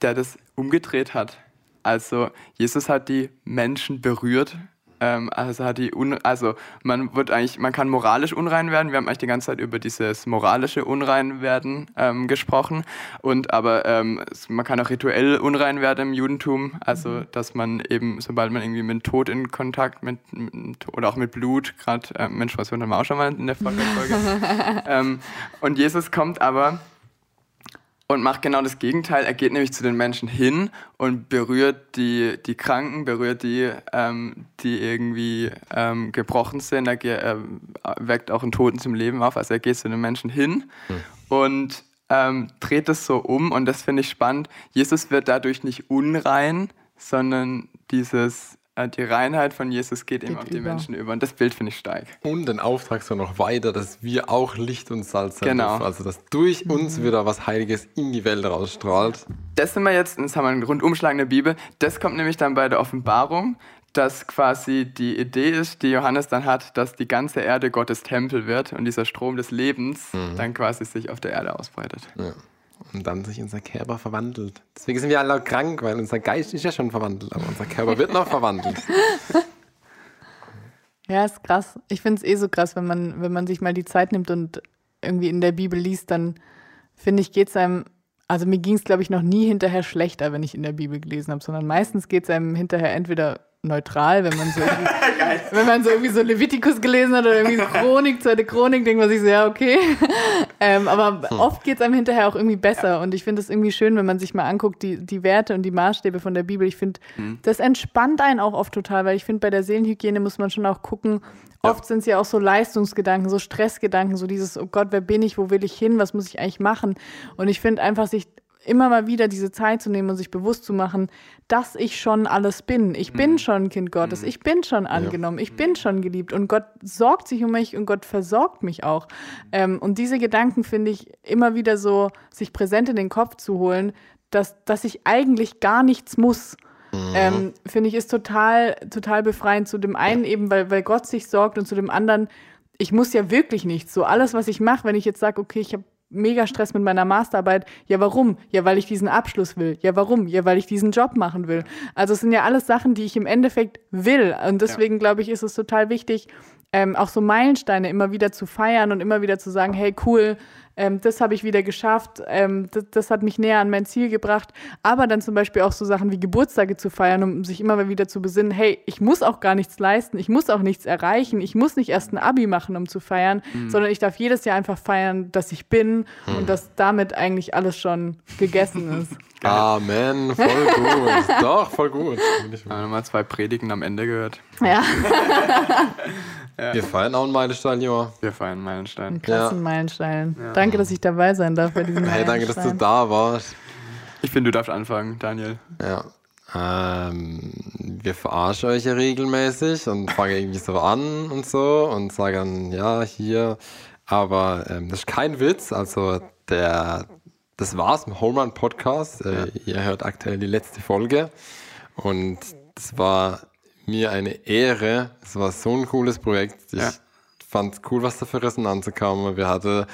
der das umgedreht hat. Also Jesus hat die Menschen berührt ähm, also hat die Un also man wird eigentlich, man kann moralisch unrein werden. Wir haben eigentlich die ganze Zeit über dieses moralische Unreinwerden ähm, gesprochen. Und aber ähm, man kann auch rituell unrein werden im Judentum. Also mhm. dass man eben, sobald man irgendwie mit Tod in Kontakt mit, mit oder auch mit Blut, gerade äh, Mensch, was haben wir auch schon mal in der Folge. (laughs) ähm, und Jesus kommt aber und macht genau das Gegenteil. Er geht nämlich zu den Menschen hin und berührt die, die Kranken, berührt die, ähm, die irgendwie ähm, gebrochen sind. Er, er, weckt auch einen Toten zum Leben auf. Also er geht zu den Menschen hin hm. und ähm, dreht es so um. Und das finde ich spannend. Jesus wird dadurch nicht unrein, sondern dieses äh, die Reinheit von Jesus geht, geht eben auf die über. Menschen über. Und das Bild finde ich stark. Und den Auftrag so noch weiter, dass wir auch Licht und Salz sein genau. Dürfen. Also, dass durch uns wieder was Heiliges in die Welt rausstrahlt. Das sind wir jetzt, jetzt haben wir einen Rundumschlag in der Bibel. Das kommt nämlich dann bei der Offenbarung, dass quasi die Idee ist, die Johannes dann hat, dass die ganze Erde Gottes Tempel wird und dieser Strom des Lebens mhm. dann quasi sich auf der Erde ausbreitet. Ja und dann sich unser Körper verwandelt. Deswegen sind wir alle krank, weil unser Geist ist ja schon verwandelt, aber unser Körper wird noch verwandelt. (laughs) Ja, ist krass. Ich finde es eh so krass, wenn man, wenn man sich mal die Zeit nimmt und irgendwie in der Bibel liest, dann finde ich, geht es einem, also mir ging es, glaube ich, noch nie hinterher schlechter, wenn ich in der Bibel gelesen habe, sondern meistens geht es einem hinterher entweder neutral, wenn man so (laughs) wenn man so irgendwie so Levitikus gelesen hat oder irgendwie (laughs) Chronik, zweite Chronik, denkt man sich so, ja, okay. (laughs) ähm, aber hm. oft geht es einem hinterher auch irgendwie besser. Und ich finde es irgendwie schön, wenn man sich mal anguckt, die, die Werte und die Maßstäbe von der Bibel. Ich finde, hm. das entspannt einen auch oft total, weil ich finde, bei der Seelenhygiene muss man schon auch gucken, Oft sind es ja auch so Leistungsgedanken, so Stressgedanken, so dieses, oh Gott, wer bin ich, wo will ich hin, was muss ich eigentlich machen? Und ich finde einfach, sich immer mal wieder diese Zeit zu nehmen und sich bewusst zu machen, dass ich schon alles bin. Ich bin mhm. schon ein Kind Gottes. Mhm. Ich bin schon angenommen. Ja. Ich bin schon geliebt. Und Gott sorgt sich um mich und Gott versorgt mich auch. Ähm, und diese Gedanken finde ich immer wieder so, sich präsent in den Kopf zu holen, dass, dass ich eigentlich gar nichts muss. Mhm. Ähm, finde ich ist total, total befreiend. Zu dem einen eben, weil, weil Gott sich sorgt und zu dem anderen, ich muss ja wirklich nichts. So alles, was ich mache, wenn ich jetzt sage, okay, ich habe mega Stress mit meiner Masterarbeit. Ja, warum? Ja, weil ich diesen Abschluss will. Ja, warum? Ja, weil ich diesen Job machen will. Also es sind ja alles Sachen, die ich im Endeffekt will. Und deswegen ja. glaube ich, ist es total wichtig, ähm, auch so Meilensteine immer wieder zu feiern und immer wieder zu sagen, hey, cool, ähm, das habe ich wieder geschafft, ähm, das, das, hat mich näher an mein Ziel gebracht. Aber dann zum Beispiel auch so Sachen wie Geburtstage zu feiern, um sich immer wieder zu besinnen, hey, ich muss auch gar nichts leisten, ich muss auch nichts erreichen, ich muss nicht erst ein Abi machen, um zu feiern, mhm. sondern ich darf jedes Jahr einfach feiern, dass ich bin mhm. und dass damit eigentlich alles schon gegessen ist. (laughs) Amen, voll gut. Doch, voll gut. Ich habe mal zwei Predigen am Ende gehört. Ja. (laughs) ja. Wir feiern auch einen Meilenstein, Joa. Wir feiern einen Meilenstein. Einen krassen ja. Meilenstein. Ja. Danke, dass ich dabei sein darf bei diesem Hey, danke, dass du da warst. Ich finde, du darfst anfangen, Daniel. Ja. Ähm, wir verarschen euch ja regelmäßig und fangen irgendwie so an und so und sagen, ja, hier. Aber ähm, das ist kein Witz. Also der, das war's im Home Run Podcast. Äh, ihr hört aktuell die letzte Folge. Und es war mir eine Ehre. Es war so ein cooles Projekt. Ich ja. fand es cool, was da für Resonanz kam. Wir hatten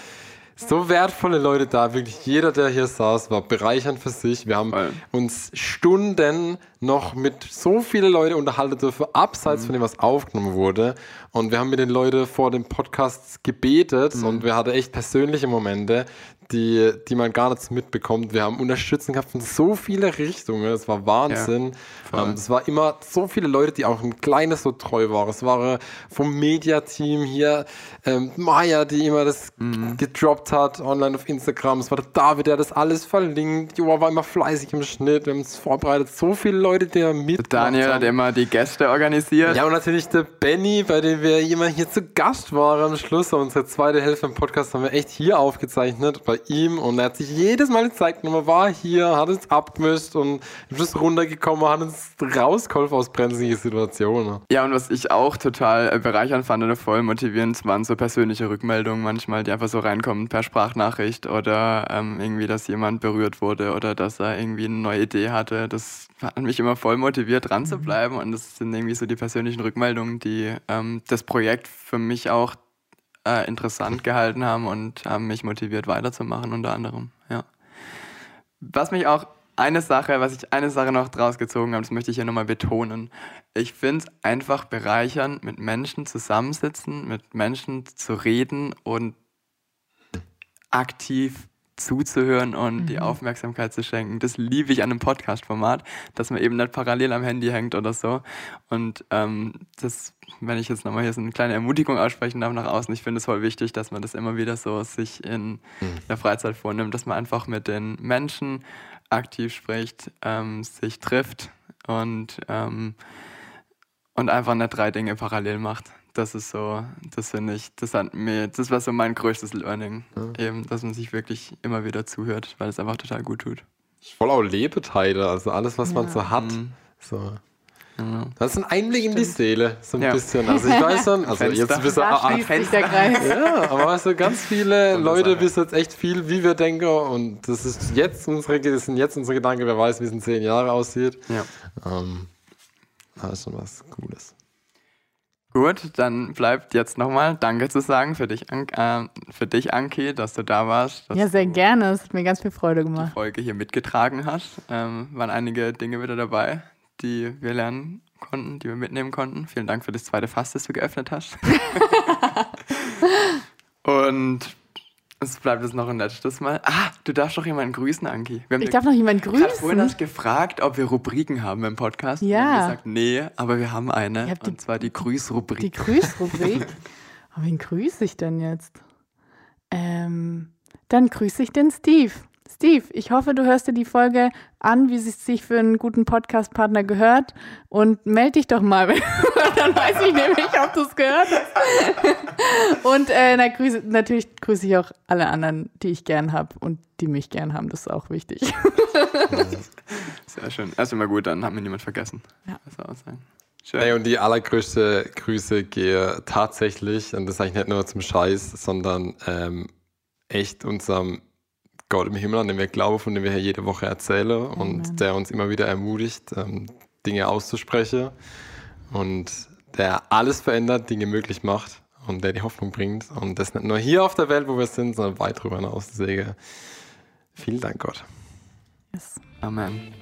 so wertvolle Leute da. Wirklich jeder, der hier saß, war bereichernd für sich. Wir haben Voll. uns Stunden noch mit so vielen Leuten unterhalten dürfen, abseits mhm. von dem, was aufgenommen wurde. Und wir haben mit den Leuten vor dem Podcast gebetet mhm. und wir hatten echt persönliche Momente, die, die man gar nicht mitbekommt. Wir haben Unterstützung gehabt von so vielen Richtungen. Es war Wahnsinn. voll. ähm, es war immer so viele Leute, die auch im Kleinen so treu waren. Es war äh, vom Media-Team hier ähm, Maya, die immer das Mhm. gedroppt hat online auf Instagram. Es war der David, der das alles verlinkt. Joa war immer fleißig im Schnitt. Wir haben es vorbereitet. So viele Leute, die da mit. Daniel hat immer die Gäste organisiert. Ja, und natürlich der Benny, bei dem wir jemand hier zu Gast waren am Schluss. Unsere zweite Hälfte im Podcast haben wir echt hier aufgezeichnet, bei ihm. Und er hat sich jedes Mal gezeigt, und er war hier, hat uns abgemischt und am Schluss runtergekommen, hat uns rausgeholfen aus brenzligen Situationen. Ja, und was ich auch total äh, bereichernd fand oder voll motivierend, waren so persönliche Rückmeldungen manchmal, die einfach so reinkommen per Sprachnachricht oder ähm, irgendwie, dass jemand berührt wurde oder dass er irgendwie eine neue Idee hatte. Das hat mich immer voll motiviert, dran zu bleiben. Und das sind irgendwie so die persönlichen Rückmeldungen, die ähm, das Projekt für mich auch äh, interessant gehalten haben und haben mich motiviert weiterzumachen, unter anderem. Ja. Was mich auch eine Sache, was ich eine Sache noch draus gezogen habe, das möchte ich hier nochmal betonen. Ich finde es einfach bereichernd, mit Menschen zusammensitzen, mit Menschen zu reden und aktiv zuzuhören und die Aufmerksamkeit zu schenken. Das liebe ich an einem Podcast-Format, dass man eben nicht parallel am Handy hängt oder so. Und ähm, das, wenn ich jetzt nochmal hier so eine kleine Ermutigung aussprechen darf nach außen, ich finde es voll wichtig, dass man das immer wieder so sich in der Freizeit vornimmt, dass man einfach mit den Menschen aktiv spricht, ähm, sich trifft und, ähm, und einfach nicht drei Dinge parallel macht. Das ist so, das finde ich, das hat mir, das war so mein größtes Learning. Eben, dass man sich wirklich immer wieder zuhört, weil es einfach total gut tut. Voll auch Lebeteile, also alles, was man so hat. Mhm. So. Genau. Das ist ein Einblick in die Seele, so ein Ja. bisschen. Also ich weiß schon, also Fenster. jetzt bist du, ah, ah, der Kreis. Ja, aber weißt du, ganz viele. Leute wissen jetzt echt viel, wie wir denken. Und das ist jetzt unsere, das sind jetzt unsere Gedanken, wer weiß, wie es in zehn Jahren aussieht. Ja. Ähm, das ist schon was Cooles. Gut, dann bleibt jetzt nochmal Danke zu sagen für dich, An äh, für dich, Anki, dass du da warst. Ja, sehr gerne. Es hat mir ganz viel Freude die gemacht. Folge hier mitgetragen hast. Ähm, waren einige Dinge wieder dabei, die wir lernen konnten, die wir mitnehmen konnten. Vielen Dank für das zweite Fass, das du geöffnet hast. (laughs) Und es bleibt jetzt noch ein letztes Mal. Ah, du darfst doch jemanden grüßen, Anki. Ich darf noch jemanden gerade vorhin grüßen. hast gefragt, ob wir Rubriken haben im Podcast. Ja. Wir haben gesagt, nee, aber wir haben eine. Habt die- und zwar die Grüßrubrik. Die Grüßrubrik. (laughs) oh, wen grüße ich denn jetzt? Ähm, dann grüße ich den Steve. Steve, ich hoffe, du hörst dir die Folge an, wie es sich für einen guten Podcast-Partner gehört und melde dich doch mal, (laughs) dann weiß ich nämlich, ob du es gehört hast. und äh, na, grüße, natürlich grüße ich auch alle anderen, die ich gern habe und die mich gern haben, das ist auch wichtig. (laughs) Sehr schön. Erst immer gut, dann hat mir niemand vergessen. Ja. Was soll ich sagen? Schön. Hey, und die allergrößte Grüße gehe tatsächlich, und das sage ich nicht nur zum Scheiß, sondern ähm, echt unserem Gott im Himmel, an den wir glauben, von dem wir hier jede Woche erzählen und der uns immer wieder ermutigt, ähm, Dinge auszusprechen und der alles verändert, Dinge möglich macht und der die Hoffnung bringt. Und das nicht nur hier auf der Welt, wo wir sind, sondern weit darüber hinaus. Deswegen vielen Dank, Gott. Yes. Amen.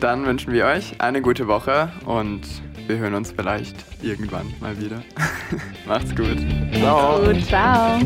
Dann wünschen wir euch eine gute Woche und wir hören uns vielleicht irgendwann mal wieder. (laughs) Macht's gut. Ciao. Gut, ciao.